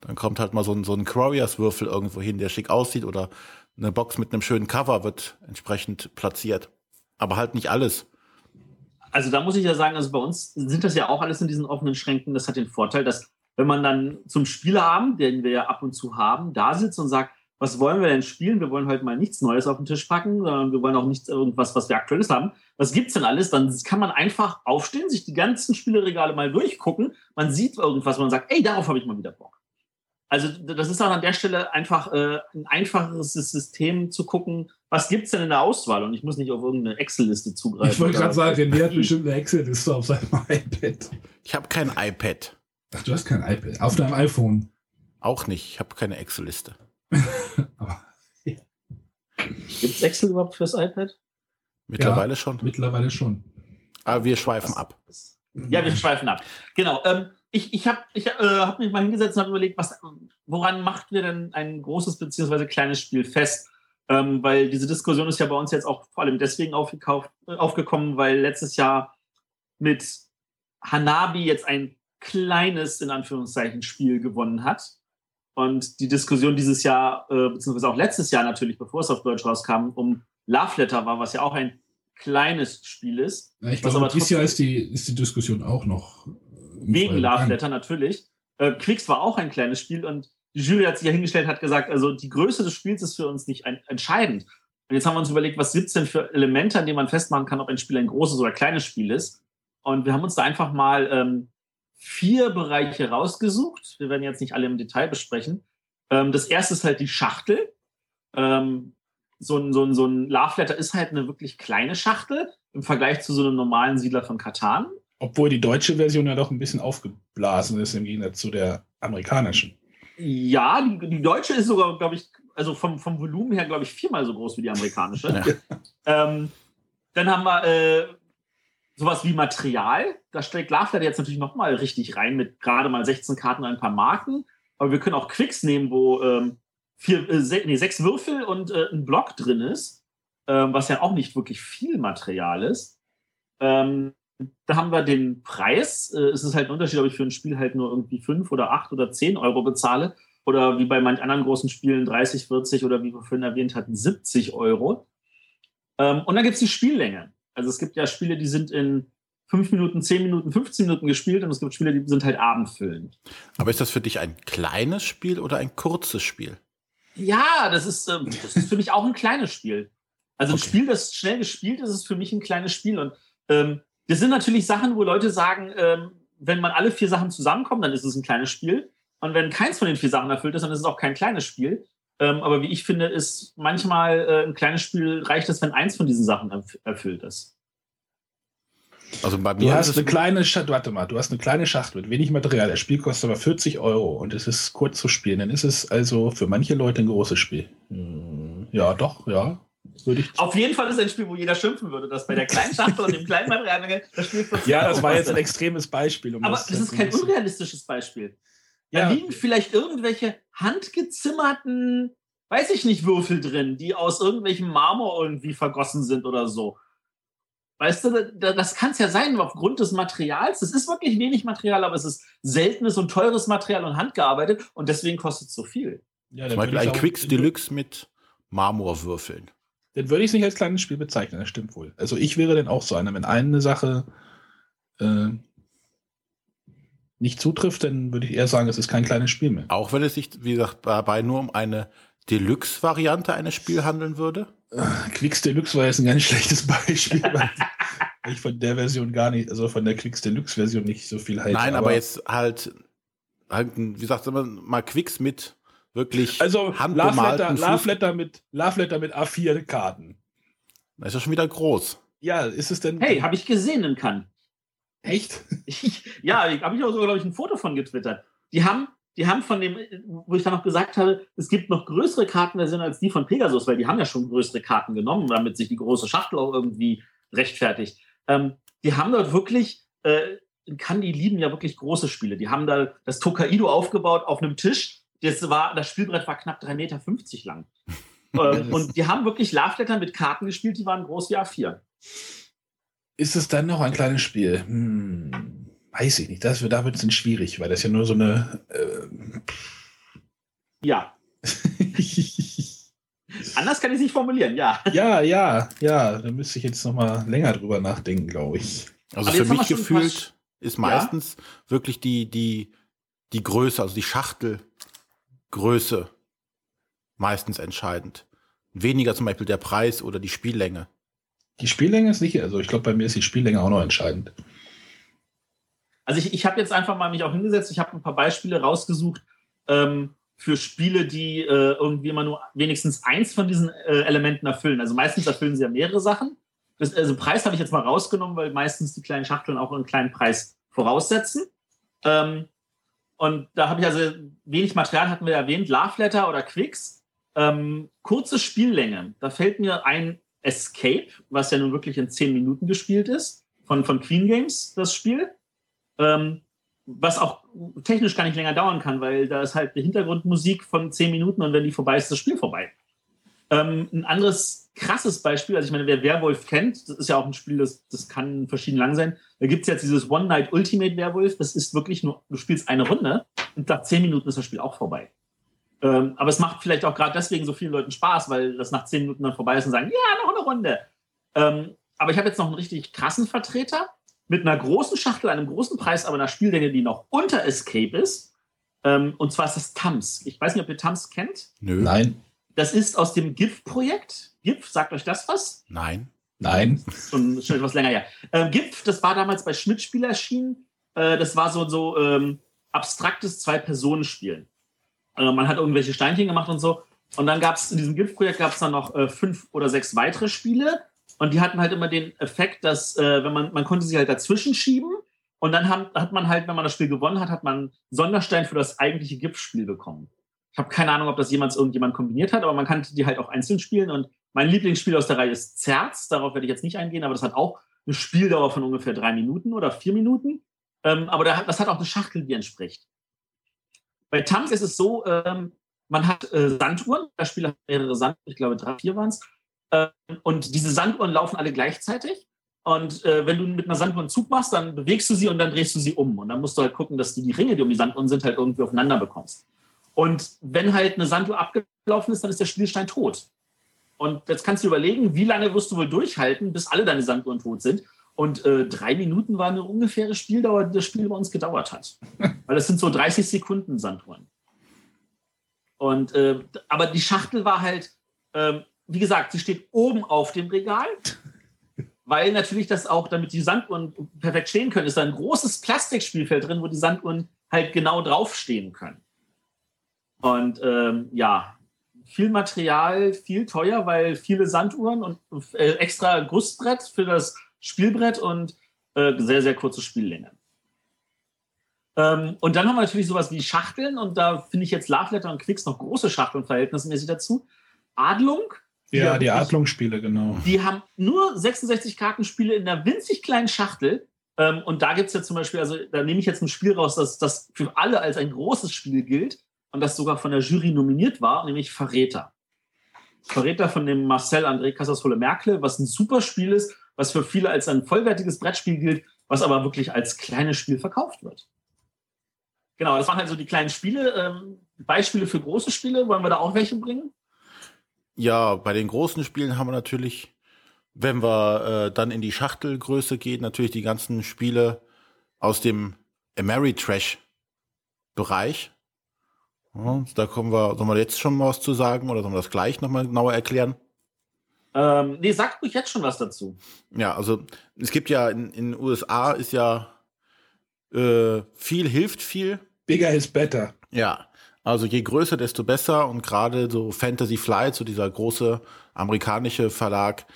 Dann kommt halt mal so ein, so ein Quarriors-Würfel irgendwo hin, der schick aussieht oder eine Box mit einem schönen Cover wird entsprechend platziert. Aber halt nicht alles. Also da muss ich ja sagen, also bei uns sind das ja auch alles in diesen offenen Schränken. Das hat den Vorteil, dass wenn man dann zum Spieleabend, den wir ja ab und zu haben, da sitzt und sagt, was wollen wir denn spielen? Wir wollen heute mal nichts Neues auf den Tisch packen, sondern wir wollen auch nichts irgendwas, was wir aktuelles haben. Was gibt's denn alles? Dann kann man einfach aufstehen, sich die ganzen Spieleregale mal durchgucken. Man sieht irgendwas, wo man sagt, ey, darauf habe ich mal wieder Bock. Also das ist auch an der Stelle einfach äh, ein einfacheres System zu gucken, was gibt's denn in der Auswahl? Und ich muss nicht auf irgendeine Excel-Liste zugreifen. Ich wollte gerade sagen, René hat bestimmt eine Excel-Liste auf seinem [LAUGHS] iPad. Ich habe kein iPad. Ach, du hast kein iPad. Auf deinem iPhone. Auch nicht. Ich habe keine Excel-Liste. [LAUGHS] [LAUGHS] Aber Gibt's Excel überhaupt fürs iPad? Mittlerweile schon. mittlerweile schon. Aber wir schweifen ab. Ja, wir schweifen ab. Genau. Ähm, ich ich habe ich, äh, hab mich mal hingesetzt und habe überlegt, was, woran macht wir denn ein großes beziehungsweise kleines Spiel fest? Ähm, weil diese Diskussion ist ja bei uns jetzt auch vor allem deswegen aufgekauft, äh, aufgekommen, weil letztes Jahr mit Hanabi jetzt ein kleines, in Anführungszeichen, Spiel gewonnen hat. Und die Diskussion dieses Jahr, äh, beziehungsweise auch letztes Jahr natürlich, bevor es auf Deutsch rauskam, um Love Letter war, was ja auch ein kleines Spiel ist. Ja, ich glaube, aber dieses Jahr ist die, ist die Diskussion auch noch. äh, Wegen Love. Letter natürlich. Äh, Quicks war auch ein kleines Spiel und die Jury hat sich ja hingestellt, hat gesagt, also die Größe des Spiels ist für uns nicht ein, entscheidend. Und jetzt haben wir uns überlegt, was gibt's denn für Elemente, an denen man festmachen kann, ob ein Spiel ein großes oder kleines Spiel ist. Und wir haben uns da einfach mal ähm, vier Bereiche rausgesucht. Wir werden jetzt nicht alle im Detail besprechen. Ähm, das erste ist halt die Schachtel. Ähm, so ein, so ein, so ein Love Letter ist halt eine wirklich kleine Schachtel im Vergleich zu so einem normalen Siedler von Katan. Obwohl die deutsche Version ja doch ein bisschen aufgeblasen ist im Gegensatz zu der amerikanischen. Ja, die, die deutsche ist sogar, glaube ich, also vom, vom Volumen her, glaube ich, viermal so groß wie die amerikanische. Ja. Ähm, dann haben wir äh, sowas wie Material. Da steckt Lafler jetzt natürlich nochmal richtig rein mit gerade mal 16 Karten und ein paar Marken. Aber wir können auch Quicks nehmen, wo ähm, vier, äh, se nee, sechs Würfel und äh, ein Block drin ist. ähm, was ja auch nicht wirklich viel Material ist. Ähm, da haben wir den Preis. Äh, es ist halt ein Unterschied, ob ich für ein Spiel halt nur irgendwie fünf oder acht oder zehn Euro bezahle oder wie bei manch anderen großen Spielen 30, 40 oder wie wir vorhin erwähnt hatten, 70 Euro. Ähm, und dann gibt es die Spiellänge. Also es gibt ja Spiele, die sind in fünf Minuten, zehn Minuten, 15 Minuten gespielt und es gibt Spiele, die sind halt abendfüllend. Aber ist das für dich ein kleines Spiel oder ein kurzes Spiel? Ja, das ist, ähm, das ist für mich auch ein kleines Spiel. Also ein Okay. Spiel, das schnell gespielt ist, ist für mich ein kleines Spiel. Und ähm, das sind natürlich Sachen, wo Leute sagen, ähm, wenn man alle vier Sachen zusammenkommt, dann ist es ein kleines Spiel. Und wenn keins von den vier Sachen erfüllt ist, dann ist es auch kein kleines Spiel. Ähm, aber wie ich finde, ist manchmal äh, ein kleines Spiel reicht es, wenn eins von diesen Sachen erf erfüllt ist. Also bei Du mir hast ist eine kleine Schachtel, warte mal, du hast eine kleine Schachtel mit wenig Material. Das Spiel kostet aber 40 Euro und es ist kurz zu spielen. Dann ist es also für manche Leute ein großes Spiel. Hm, Ja, doch, ja. Würde ich. Auf jeden Fall ist es ein Spiel, wo jeder schimpfen würde, dass bei der kleinen Schachtel und dem kleinen Material das Spiel 40 Ja, das war jetzt ein extremes Beispiel. Um Aber das ist kein unrealistisches Beispiel. Da Ja. liegen vielleicht irgendwelche handgezimmerten, weiß ich nicht, Würfel drin, die aus irgendwelchem Marmor irgendwie vergossen sind oder so. Weißt du, da- das kann es ja sein, aufgrund des Materials. Es ist wirklich wenig Material, aber es ist seltenes und teures Material und handgearbeitet und deswegen kostet es so viel. Ja, zum Beispiel ein Quicks Deluxe mit Marmorwürfeln. Dann würde ich es nicht als kleines Spiel bezeichnen, das stimmt wohl. Also ich wäre dann auch so einer. Wenn eine Sache äh, nicht zutrifft, dann würde ich eher sagen, es ist kein kleines Spiel mehr. Auch wenn es sich, wie gesagt, dabei nur um eine Deluxe-Variante eines Spiels handeln würde. Quicks Deluxe war jetzt ein ganz [LAUGHS] schlechtes Beispiel, weil ich von der Version gar nicht, also von der Quicks Deluxe Version nicht so viel halte. Nein, aber, jetzt halt, halt wie gesagt, sagen wir mal Quicks mit wirklich also Love. Letter mit Love Letter mit A4 Karten. Das ist ja schon wieder groß. Ja, ist es denn Hey, habe ich gesehen in Cannes. Echt? Ich, ja, habe ich auch sogar, glaube ich, ein Foto von getwittert. Die haben, die haben von dem, wo ich dann noch gesagt habe, es gibt noch größere Kartenversionen als die von Pegasus, weil die haben ja schon größere Karten genommen, damit sich die große Schachtel auch irgendwie rechtfertigt. Ähm, die haben dort wirklich, äh, kann die lieben ja wirklich große Spiele. Die haben da das Tokaido aufgebaut auf einem Tisch. Das, war, das Spielbrett war knapp 3,50 Meter lang. [LAUGHS] ähm, und die haben wirklich Love Letter mit Karten gespielt, die waren groß wie A4. Ist es dann noch ein kleines Spiel? Hm, weiß ich nicht. Das wird, da wird es schwierig, weil das ja nur so eine. Ja, Äh, [LAUGHS] anders kann ich es nicht formulieren, ja. ja, ja, ja. Da müsste ich jetzt noch mal länger drüber nachdenken, glaube ich. Also Aber für mich gefühlt ist meistens wirklich die, die, die Größe, also die Schachtelgröße meistens entscheidend. Weniger zum Beispiel der Preis oder die Spiellänge. Die Spiellänge ist nicht, also ich glaube, bei mir ist die Spiellänge auch noch entscheidend. Also ich, ich habe jetzt einfach mal mich auch hingesetzt, ich habe ein paar Beispiele rausgesucht ähm, für Spiele, die äh, irgendwie immer nur wenigstens eins von diesen äh, Elementen erfüllen. Also meistens erfüllen sie ja mehrere Sachen. Das, also Preis habe ich jetzt mal rausgenommen, weil meistens die kleinen Schachteln auch einen kleinen Preis voraussetzen. Ähm, und da habe ich also wenig Material, hatten wir erwähnt, Love Letter oder Quicks. Ähm, kurze Spiellänge. Da fällt mir ein Escape, was ja nun wirklich in zehn Minuten gespielt ist, von, von Queen Games, das Spiel. Ähm, was auch technisch gar nicht länger dauern kann, weil da ist halt eine Hintergrundmusik von zehn Minuten und wenn die vorbei ist, das Spiel vorbei. Ähm, ein anderes krasses Beispiel, also ich meine, wer Werwolf kennt, das ist ja auch ein Spiel, das, das kann verschieden lang sein. Da gibt es jetzt dieses One Night Ultimate Werwolf, das ist wirklich nur, du spielst eine Runde und nach zehn Minuten ist das Spiel auch vorbei. Ähm, aber es macht vielleicht auch gerade deswegen so vielen Leuten Spaß, weil das nach zehn Minuten dann vorbei ist und sagen, ja, noch eine Runde. Ähm, aber ich habe jetzt noch einen richtig krassen Vertreter mit einer großen Schachtel, einem großen Preis, aber einer Spiellänge, die noch unter Escape ist. Ähm, und zwar ist das Tams. Ich weiß nicht, ob ihr Tams kennt. Nö. Nein, Das ist aus dem GIF-Projekt. GIF, sagt euch das was? Nein. nein. Schon, schon etwas länger her. Ähm, GIF, das war damals bei Schmidt-Spiel erschienen. Äh, das war so, so ähm, abstraktes Zwei-Personen-Spiel. Äh, man hat irgendwelche Steinchen gemacht und so. Und dann gab es in diesem GIF-Projekt gab es dann noch äh, fünf oder sechs weitere Spiele. Und die hatten halt immer den Effekt, dass äh, wenn man, man konnte sie halt dazwischen schieben. Und dann haben, hat man halt, wenn man das Spiel gewonnen hat, hat man Sonderstein für das eigentliche GIF-Spiel bekommen. Ich habe keine Ahnung, ob das jemals irgendjemand kombiniert hat, aber man kannte die halt auch einzeln spielen. Und mein Lieblingsspiel aus der Reihe ist Zerz. Darauf werde ich jetzt nicht eingehen, aber das hat auch eine Spieldauer von ungefähr drei Minuten oder vier Minuten. Ähm, aber das hat auch eine Schachtel, die entspricht. Bei Tams ist es so, ähm, man hat äh, Sanduhren, das Spiel hat mehrere Sanduhren, ich glaube drei, vier waren es. Ähm, und diese Sanduhren laufen alle gleichzeitig. Und äh, wenn du mit einer Sanduhr einen Zug machst, dann bewegst du sie und dann drehst du sie um. Und dann musst du halt gucken, dass du die Ringe, die um die Sanduhren sind, halt irgendwie aufeinander bekommst. Und wenn halt eine Sanduhr abgelaufen ist, dann ist der Spielstein tot. Und jetzt kannst du überlegen, wie lange wirst du wohl durchhalten, bis alle deine Sanduhren tot sind. Und äh, drei Minuten war eine ungefähre Spieldauer, die das Spiel bei uns gedauert hat. [LAUGHS] Weil das sind so 30 Sekunden Sanduhren. Und äh, aber die Schachtel war halt, äh, wie gesagt, sie steht oben auf dem Regal weil natürlich das auch, damit die Sanduhren perfekt stehen können, ist da ein großes Plastikspielfeld drin, wo die Sanduhren halt genau draufstehen können. Und ähm, ja, viel Material, viel teuer, weil viele Sanduhren und äh, extra Gussbrett für das Spielbrett und äh, sehr, sehr kurze Spiellänge. Ähm, und dann haben wir natürlich sowas wie Schachteln und da finde ich jetzt Love Letter und Quicks noch große Schachteln verhältnismäßig dazu. Adlung ja, die Adlungsspiele, genau. Die haben nur 66 Kartenspiele in einer winzig kleinen Schachtel. Ähm, und da gibt es ja zum Beispiel, also da nehme ich jetzt ein Spiel raus, das, das für alle als ein großes Spiel gilt und das sogar von der Jury nominiert war, nämlich Verräter. Verräter von dem Marcel André Casasole-Merkel, was ein super Spiel ist, was für viele als ein vollwertiges Brettspiel gilt, was aber wirklich als kleines Spiel verkauft wird. Genau, das waren halt so die kleinen Spiele. Ähm, Beispiele für große Spiele, wollen wir da auch welche bringen? Ja, bei den großen Spielen haben wir natürlich, wenn wir äh, dann in die Schachtelgröße gehen, natürlich die ganzen Spiele aus dem Ameritrash-Bereich. Ja, da kommen wir, sollen wir jetzt schon mal was zu sagen oder sollen wir das gleich nochmal genauer erklären? Ähm, nee, sag ruhig jetzt schon was dazu. Ja, also es gibt ja in den USA ist ja äh, viel hilft viel. Bigger is better. Ja, also je größer, desto besser. Und gerade so Fantasy Flight, so dieser große amerikanische Verlag,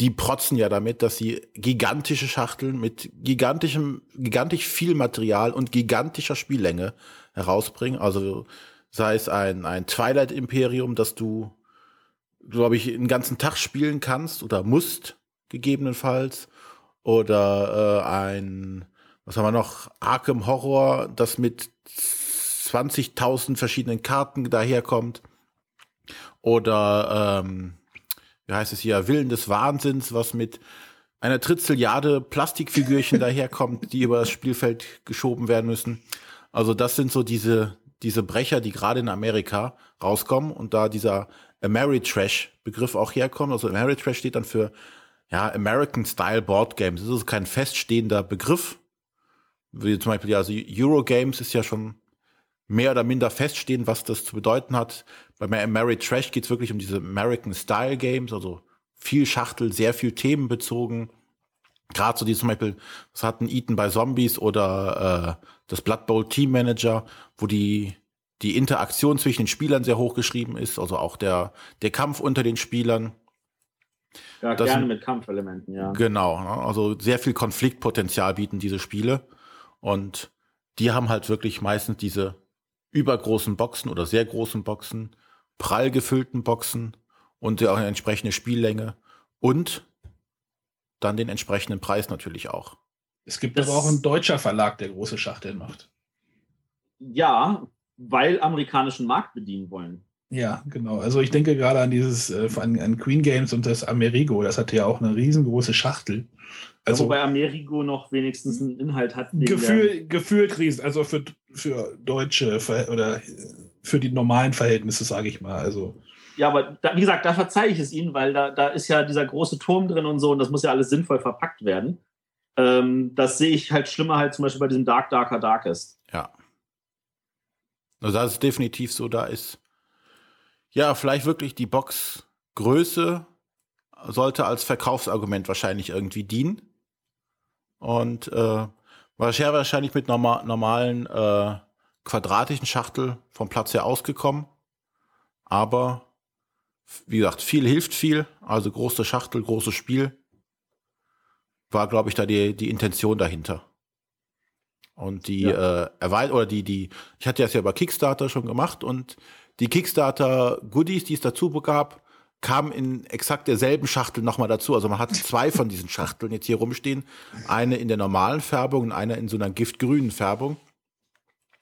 die protzen ja damit, dass sie gigantische Schachteln mit gigantischem, gigantisch viel Material und gigantischer Spiellänge herausbringen. Also sei es ein, ein Twilight Imperium, das du, glaube ich, einen ganzen Tag spielen kannst oder musst, gegebenenfalls. Oder äh, ein, was haben wir noch, Arkham Horror, das mit 20.000 verschiedenen Karten daherkommt. Oder, ähm, wie heißt es hier, Willen des Wahnsinns, was mit einer Tritzelliarde Plastikfigürchen [LAUGHS] daherkommt, die über das Spielfeld geschoben werden müssen. Also das sind so diese, diese Brecher, die gerade in Amerika rauskommen und da dieser Ameritrash-Begriff auch herkommt. Also Ameritrash steht dann für ja, American Style Board Games. Das ist kein feststehender Begriff. Wie zum Beispiel, ja, also Eurogames ist ja schon mehr oder minder feststehen, was das zu bedeuten hat. Bei Mary Trash geht es wirklich um diese American Style Games, also viel Schachtel, sehr viel themenbezogen. Gerade so die zum Beispiel, was hatten Eaton bei Zombies oder äh, das Blood Bowl Team Manager, wo die die Interaktion zwischen den Spielern sehr hoch geschrieben ist, also auch der der Kampf unter den Spielern. Ja, das gerne mit Kampfelementen, ja. Genau, ne? also sehr viel Konfliktpotenzial bieten diese Spiele und die haben halt wirklich meistens diese übergroßen Boxen oder sehr großen Boxen, prall gefüllten Boxen und auch eine entsprechende Spiellänge und dann den entsprechenden Preis natürlich auch. Es gibt das aber auch einen deutscher Verlag, der große Schachteln macht. Ja, weil amerikanischen Markt bedienen wollen. Ja, genau. Also ich denke gerade an dieses, äh, an, an Queen Games und das Amerigo. Das hatte ja auch eine riesengroße Schachtel. Also, Wobei Amerigo noch wenigstens einen Inhalt hat. Gefühl, gefühlt riesen, also für, für deutsche oder für die normalen Verhältnisse, sage ich mal. Also. Ja, aber da, wie gesagt, da verzeihe ich es Ihnen, weil da, da ist ja dieser große Turm drin und so und das muss ja alles sinnvoll verpackt werden. Ähm, das sehe ich halt schlimmer halt zum Beispiel bei diesem Dark Darker Darkest. Ja. Also das ist definitiv so, da ist ja vielleicht wirklich die Boxgröße sollte als Verkaufsargument wahrscheinlich irgendwie dienen. Und äh, wahrscheinlich mit norma normalen äh, quadratischen Schachtel vom Platz her ausgekommen. Aber wie gesagt, viel hilft viel. Also große Schachtel, großes Spiel. War, glaube ich, da die, die Intention dahinter. Und die ja. äh, erweitert oder die, die, ich hatte das ja bei Kickstarter schon gemacht und die Kickstarter-Goodies, die es dazu gab, kam in exakt derselben Schachtel nochmal dazu. Also man hat zwei von diesen Schachteln jetzt hier rumstehen. Eine in der normalen Färbung und eine in so einer giftgrünen Färbung.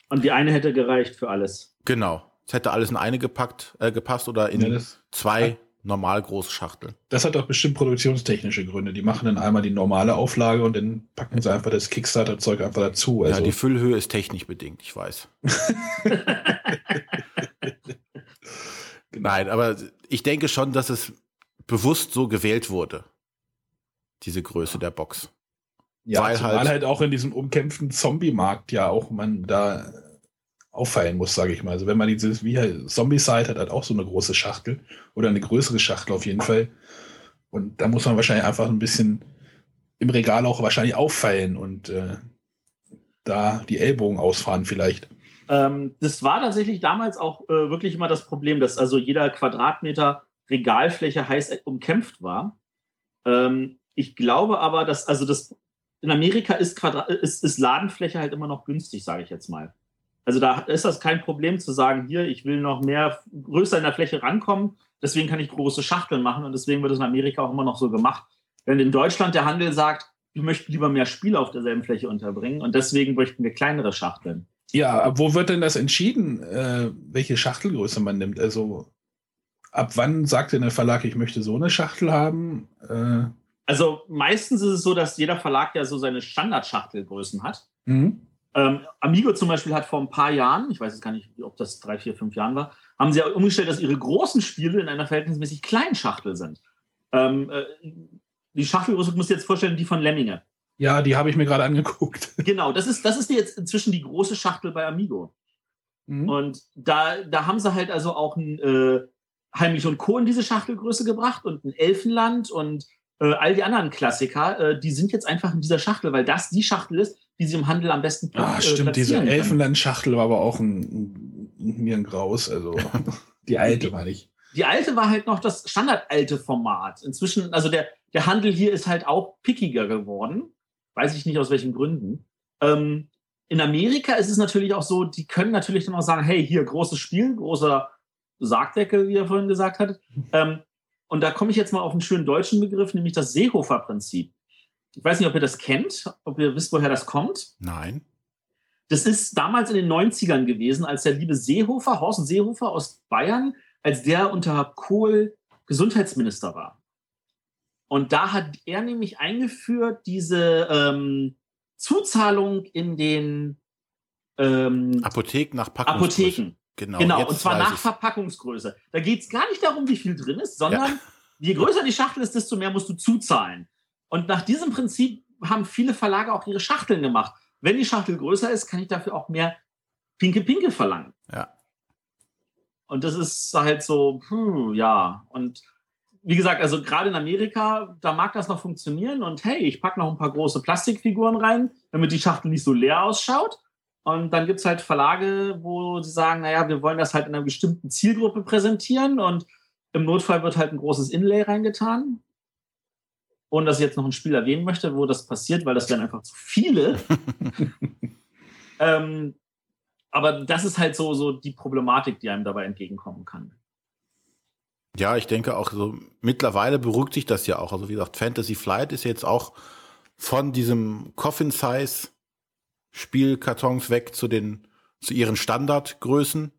Und die eine hätte gereicht für alles. Genau. Es hätte alles in eine gepackt, äh, gepasst oder in ja, zwei normal große Schachtel. Das hat doch bestimmt produktionstechnische Gründe. Die machen dann einmal die normale Auflage und dann packen sie einfach das Kickstarter-Zeug einfach dazu. Also ja, die Füllhöhe ist technisch bedingt, ich weiß. [LAUGHS] Nein, aber ich denke schon, dass es bewusst so gewählt wurde. Diese Größe der Box. Ja, weil halt, halt auch in diesem umkämpften Zombie-Markt ja auch man da auffallen muss, sage ich mal. Also wenn man dieses, wie Zombie-Side hat, hat auch so eine große Schachtel oder eine größere Schachtel auf jeden Fall. Und da muss man wahrscheinlich einfach ein bisschen im Regal auch wahrscheinlich auffallen und äh, da die Ellbogen ausfahren vielleicht. Ähm, das war tatsächlich damals auch äh, wirklich immer das Problem, dass also jeder Quadratmeter Regalfläche heiß umkämpft war. Ähm, ich glaube aber, dass also das in Amerika ist, Quadrat, ist, ist Ladenfläche halt immer noch günstig, sage ich jetzt mal. Also da ist das kein Problem zu sagen, hier, ich will noch mehr größer in der Fläche rankommen, deswegen kann ich große Schachteln machen und deswegen wird es in Amerika auch immer noch so gemacht. Wenn in Deutschland der Handel sagt, wir möchten lieber mehr Spiele auf derselben Fläche unterbringen und deswegen möchten wir kleinere Schachteln. Ja, wo wird denn das entschieden, äh, welche Schachtelgröße man nimmt? Also ab wann sagt denn der Verlag, ich möchte so eine Schachtel haben? Äh also meistens ist es so, dass jeder Verlag ja so seine Standardschachtelgrößen hat. Mhm. Ähm, Amigo zum Beispiel hat vor ein paar Jahren, ich weiß jetzt gar nicht, ob das drei, vier, fünf Jahren war, haben sie ja umgestellt, dass ihre großen Spiele in einer verhältnismäßig kleinen Schachtel sind. Ähm, äh, die Schachtelgröße, dir jetzt vorstellen, die von Lemminge. Ja, die habe ich mir gerade angeguckt. [LAUGHS] Genau, das ist, das ist jetzt inzwischen die große Schachtel bei Amigo. Mhm. Und da, da haben sie halt also auch ein äh, Heimlich und Co. in diese Schachtelgröße gebracht und ein Elfenland und äh, all die anderen Klassiker, äh, die sind jetzt einfach in dieser Schachtel, weil das die Schachtel ist, die sie im Handel am besten Ah, stimmt, diese Elfenland-Schachtel war aber auch ein, ein, mir ein Graus, also [LAUGHS] die alte meine ich. Die alte war halt noch das standardalte Format. Inzwischen, also der, der Handel hier ist halt auch pickiger geworden. Weiß ich nicht aus welchen Gründen. Ähm, in Amerika ist es natürlich auch so, die können natürlich dann auch sagen, hey, hier großes Spiel, großer Sargdeckel, wie er vorhin gesagt hat. [LAUGHS] Ähm, und da komme ich jetzt mal auf einen schönen deutschen Begriff, nämlich das Seehofer-Prinzip. Ich weiß nicht, ob ihr das kennt, ob ihr wisst, woher das kommt. Nein. Das ist damals in den 90ern gewesen, als der liebe Seehofer, Horst Seehofer aus Bayern, als der unter Kohl Gesundheitsminister war. Und da hat er nämlich eingeführt, diese ähm, Zuzahlung in den ähm, Apotheken nach Packungsgröße. Apotheken. Genau, genau und zwar nach Verpackungsgröße. Da geht es gar nicht darum, wie viel drin ist, sondern ja. je größer die Schachtel ist, desto mehr musst du zuzahlen. Und nach diesem Prinzip haben viele Verlage auch ihre Schachteln gemacht. Wenn die Schachtel größer ist, kann ich dafür auch mehr Pinke Pinke verlangen. Ja. Und das ist halt so, hm, ja. Und wie gesagt, also gerade in Amerika, da mag das noch funktionieren. Und hey, ich packe noch ein paar große Plastikfiguren rein, damit die Schachtel nicht so leer ausschaut. Und dann gibt es halt Verlage, wo sie sagen, naja, wir wollen das halt in einer bestimmten Zielgruppe präsentieren und im Notfall wird halt ein großes Inlay reingetan ohne dass ich jetzt noch ein Spiel erwähnen möchte, wo das passiert, weil das wären einfach zu viele. [LAUGHS] ähm, aber das ist halt so, so die Problematik, die einem dabei entgegenkommen kann. Ja, ich denke auch so, mittlerweile beruhigt sich das ja auch. Also wie gesagt, Fantasy Flight ist jetzt auch von diesem Coffin Size Spielkartons weg zu den, zu ihren Standardgrößen.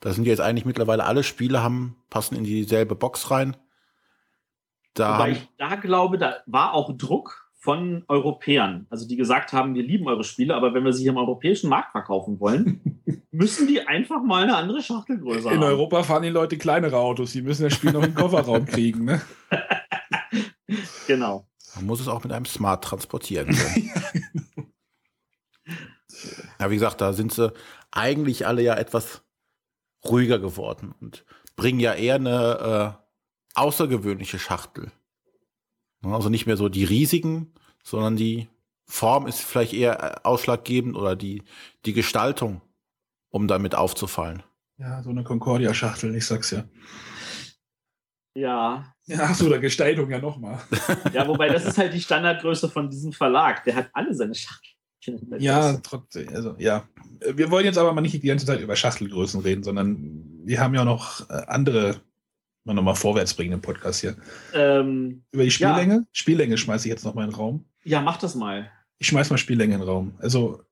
Da sind jetzt eigentlich mittlerweile alle Spiele haben, passen in dieselbe Box rein. Da Wobei ich da glaube, da war auch Druck von Europäern, also die gesagt haben, wir lieben eure Spiele, aber wenn wir sie hier im europäischen Markt verkaufen wollen, [LAUGHS] müssen die einfach mal eine andere Schachtelgröße haben. In Europa fahren die Leute kleinere Autos, die müssen das Spiel noch im [LAUGHS] Kofferraum kriegen. Ne? [LAUGHS] genau. Man muss es auch mit einem Smart transportieren können. ja, wie gesagt, da sind sie eigentlich alle ja etwas ruhiger geworden und bringen ja eher eine äh, außergewöhnliche Schachtel. Also nicht mehr so die riesigen, sondern die Form ist vielleicht eher äh, ausschlaggebend oder die, die Gestaltung, um damit aufzufallen. Ja, so eine Concordia-Schachtel, ich sag's ja. Ja. Ja, ach so, der Gestaltung ja nochmal. Ja, wobei das ist halt die Standardgröße von diesem Verlag. Der hat alle seine Schachteln. Ja, trotzdem. Also, ja. Wir wollen jetzt aber mal nicht die ganze Zeit über Schachtelgrößen reden, sondern wir haben ja noch äh, andere mal nochmal vorwärts bringen im Podcast hier. Ähm, Über die Spiellänge? Ja. Spiellänge schmeiße ich jetzt noch mal in den Raum. Ja, mach das mal. Ich schmeiß mal Spiellänge in den Raum. Also,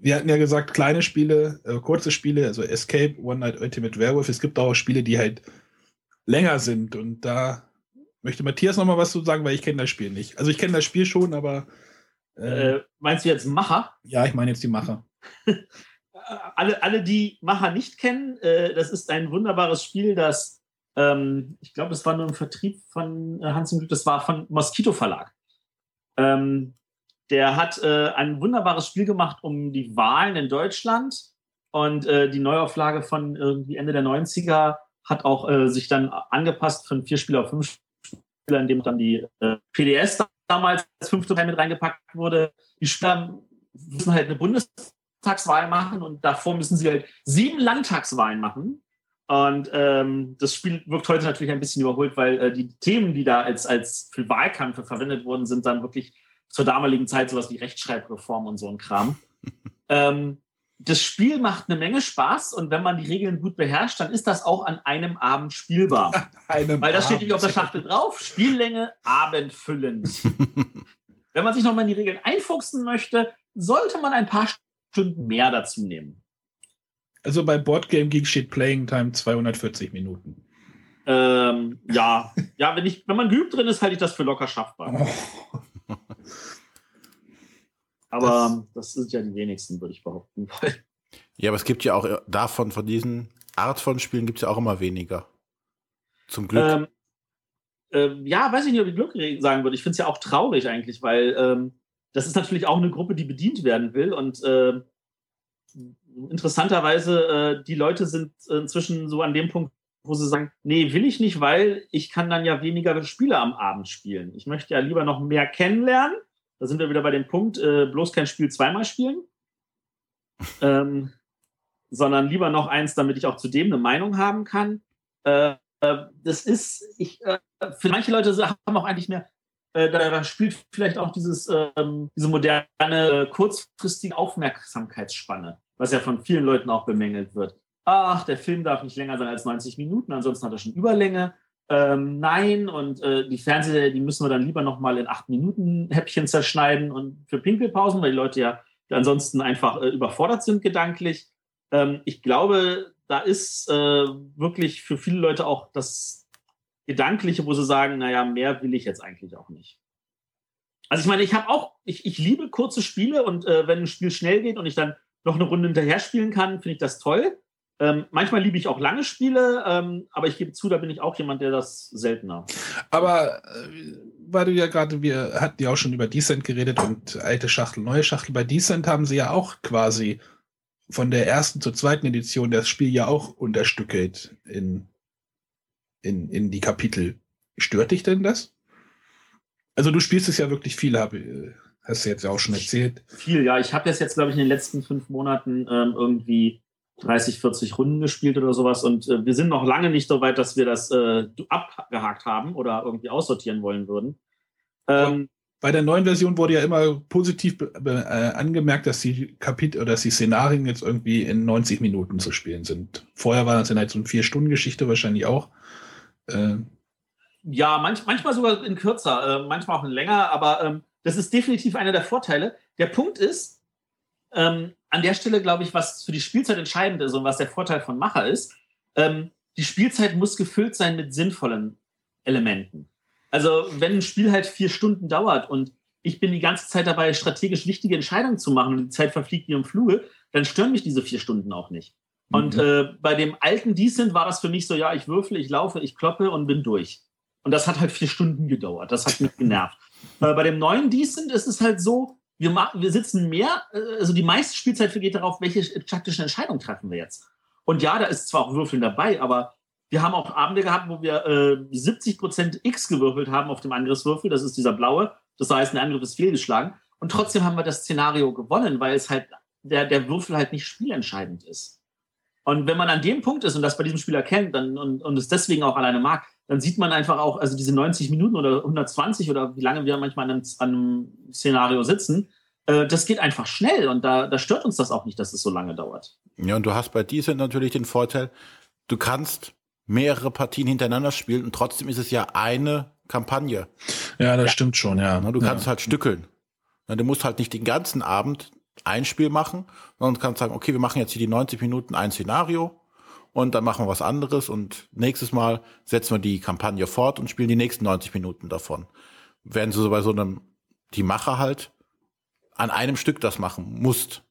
wir hatten ja gesagt, kleine Spiele, äh, kurze Spiele, also Escape, One Night Ultimate Werewolf. Es gibt auch Spiele, die halt länger sind. Und da möchte Matthias noch mal was zu sagen, weil ich kenne das Spiel nicht. Also ich kenne das Spiel schon, aber äh, meinst du jetzt Macher? Ja, ich meine jetzt die Macher. [LAUGHS] alle, alle, die Macher nicht kennen, äh, das ist ein wunderbares Spiel, das ähm, ich glaube, das war nur im Vertrieb von äh, Hans im Glück, das war von Mosquito Verlag. Ähm, der hat äh, ein wunderbares Spiel gemacht um die Wahlen in Deutschland und äh, die Neuauflage von irgendwie Ende der 90er hat auch äh, sich dann angepasst von vier Spieler auf fünf Spieler, in dem dann die äh, PDS damals als fünfte Teil mit reingepackt wurde. Die Spieler müssen halt eine Bundestagswahl machen und davor müssen sie halt sieben Landtagswahlen machen. Und ähm, das Spiel wirkt heute natürlich ein bisschen überholt, weil äh, die Themen, die da als, als für Wahlkämpfe verwendet wurden, sind dann wirklich zur damaligen Zeit sowas wie Rechtschreibreform und so ein Kram. [LAUGHS] ähm, das Spiel macht eine Menge Spaß und wenn man die Regeln gut beherrscht, dann ist das auch an einem Abend spielbar. [LAUGHS] einem Weil das steht nämlich auf der Schachtel drauf. Spiellänge abendfüllend. [LAUGHS] wenn man sich nochmal in die Regeln einfuchsen möchte, sollte man ein paar Stunden mehr dazu nehmen. Also bei Boardgame Geek steht Playing Time 240 Minuten. Ähm, ja, ja, wenn ich, wenn man geübt drin ist, halte ich das für locker schaffbar. Oh. [LAUGHS] Aber das, das sind ja die wenigsten, würde ich behaupten. [LAUGHS] Ja, aber es gibt ja auch äh, davon, von diesen Art von Spielen gibt es ja auch immer weniger. Zum Glück. Ähm, äh, ja, weiß ich nicht, ob ich Glück sagen würde. Ich finde es ja auch traurig eigentlich, weil ähm, das ist natürlich auch eine Gruppe, die bedient werden will. Und äh, interessanterweise, äh, die Leute sind inzwischen so an dem Punkt, wo sie sagen, nee, will ich nicht, weil ich kann dann ja weniger Spiele am Abend spielen. Ich möchte ja lieber noch mehr kennenlernen da sind wir wieder bei dem Punkt, äh, bloß kein Spiel zweimal spielen, [LAUGHS] ähm, sondern lieber noch eins, damit ich auch zu dem eine Meinung haben kann. Äh, äh das ist, ich, äh, für manche Leute haben auch eigentlich mehr, äh, da, spielt vielleicht auch dieses, ähm, diese moderne, kurzfristige Aufmerksamkeitsspanne, was ja von vielen Leuten auch bemängelt wird. Ach, der Film darf nicht länger sein als 90 Minuten, ansonsten hat er schon Überlänge ähm, nein und äh, die Fernseher, die müssen wir dann lieber nochmal in acht Minuten Häppchen zerschneiden und für Pinkelpausen, weil die Leute ja ansonsten einfach äh, überfordert sind gedanklich. Ähm, ich glaube, da ist äh, wirklich für viele Leute auch das Gedankliche, wo sie sagen, naja, mehr will ich jetzt eigentlich auch nicht. Also ich meine, ich habe auch, ich, ich liebe kurze Spiele und äh, wenn ein Spiel schnell geht und ich dann noch eine Runde hinterher spielen kann, finde ich das toll. Ähm, manchmal liebe ich auch lange Spiele, ähm, aber ich gebe zu, da bin ich auch jemand, der das seltener. Aber äh, weil du ja gerade, wir hatten ja auch schon über Decent geredet und alte Schachtel, neue Schachtel. Bei Decent haben sie ja auch quasi von der ersten zur zweiten Edition das Spiel ja auch unterstückelt in, in, in die Kapitel. Stört dich denn das? Also du spielst es ja wirklich viel, hab, hast du jetzt ja auch schon erzählt. Viel, ja. Ich habe das jetzt, glaube ich, in den letzten fünf Monaten ähm, irgendwie 30, 40 Runden gespielt oder sowas. Und äh, wir sind noch lange nicht so weit, dass wir das äh, abgehakt haben oder irgendwie aussortieren wollen würden. Ähm, bei der neuen Version wurde ja immer positiv äh, angemerkt, dass die Kapitel oder dass die Szenarien jetzt irgendwie in 90 Minuten zu spielen sind. Vorher war das ja halt so eine Vier-Stunden-Geschichte wahrscheinlich auch. Äh, ja, manch, manchmal sogar in kürzer, äh, manchmal auch in länger, aber ähm, das ist definitiv einer der Vorteile. Der Punkt ist, ähm, an der Stelle, glaube ich, was für die Spielzeit entscheidend ist und was der Vorteil von Macher ist, ähm, die Spielzeit muss gefüllt sein mit sinnvollen Elementen. Also wenn ein Spiel halt vier Stunden dauert und ich bin die ganze Zeit dabei, strategisch wichtige Entscheidungen zu machen und die Zeit verfliegt wie im Fluge, dann stören mich diese vier Stunden auch nicht. Mhm. Und äh, bei dem alten Decent war das für mich so, ja, ich würfle, ich laufe, ich kloppe und bin durch. Und das hat halt vier Stunden gedauert. Das hat mich [LAUGHS] genervt. Äh, bei dem neuen Decent ist es halt so, wir, wir sitzen mehr, äh, also die meiste Spielzeit vergeht darauf, welche taktischen Entscheidungen treffen wir jetzt. Und ja, da ist zwar auch Würfeln dabei, aber wir haben auch Abende gehabt, wo wir äh, 70% X gewürfelt haben auf dem Angriffswürfel. Das ist dieser blaue. Das heißt, ein Angriff ist fehlgeschlagen. Und trotzdem haben wir das Szenario gewonnen, weil es halt der, der Würfel halt nicht spielentscheidend ist. Und wenn man an dem Punkt ist und das bei diesem Spieler kennt dann, und, und es deswegen auch alleine mag, dann sieht man einfach auch, also diese 90 Minuten oder 120 oder wie lange wir manchmal an einem, an einem Szenario sitzen, äh, das geht einfach schnell und da, da stört uns das auch nicht, dass es so lange dauert. Ja, und du hast bei Decent natürlich den Vorteil, du kannst mehrere Partien hintereinander spielen und trotzdem ist es ja eine Kampagne. Ja, das ja. stimmt schon, ja. Du kannst ja. halt stückeln. Du musst halt nicht den ganzen Abend ein Spiel machen, sondern kannst sagen, okay, wir machen jetzt hier die 90 Minuten ein Szenario und dann machen wir was anderes und nächstes Mal setzen wir die Kampagne fort und spielen die nächsten 90 Minuten davon. Während du so bei so einem, die Macher halt an einem Stück das machen musst.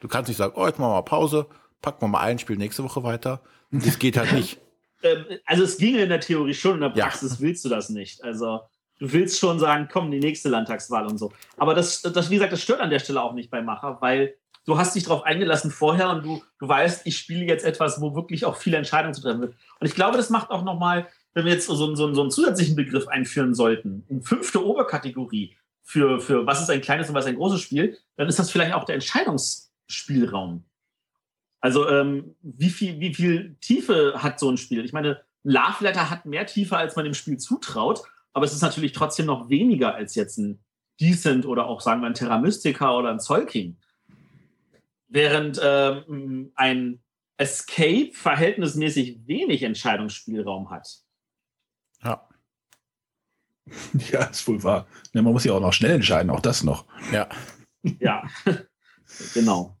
Du kannst nicht sagen, oh, jetzt machen wir mal Pause, packen wir mal ein, spielen nächste Woche weiter. Das geht halt nicht. [LAUGHS] Ähm, also es ginge in der Theorie schon, in der Praxis ja. willst du das nicht. Also du willst schon sagen, komm, die nächste Landtagswahl und so. Aber das, das, wie gesagt, das stört an der Stelle auch nicht bei Macher, weil du hast dich darauf eingelassen vorher und du, du weißt, ich spiele jetzt etwas, wo wirklich auch viele Entscheidungen zu treffen wird. Und ich glaube, das macht auch nochmal, wenn wir jetzt so, so, so einen zusätzlichen Begriff einführen sollten, eine fünfte Oberkategorie für, für was ist ein kleines und was ist ein großes Spiel, dann ist das vielleicht auch der Entscheidungsspielraum. Also ähm, wie, viel, wie viel Tiefe hat so ein Spiel? Ich meine, Love Letter hat mehr Tiefe, als man dem Spiel zutraut, aber es ist natürlich trotzdem noch weniger als jetzt ein Decent oder auch, sagen wir, ein Terra Mystica oder ein Zolking. Während ähm, ein Escape verhältnismäßig wenig Entscheidungsspielraum hat. Ja. Ja, ist wohl wahr. Ja, man muss ja auch noch schnell entscheiden, auch das noch. Ja. Ja, [LAUGHS] genau.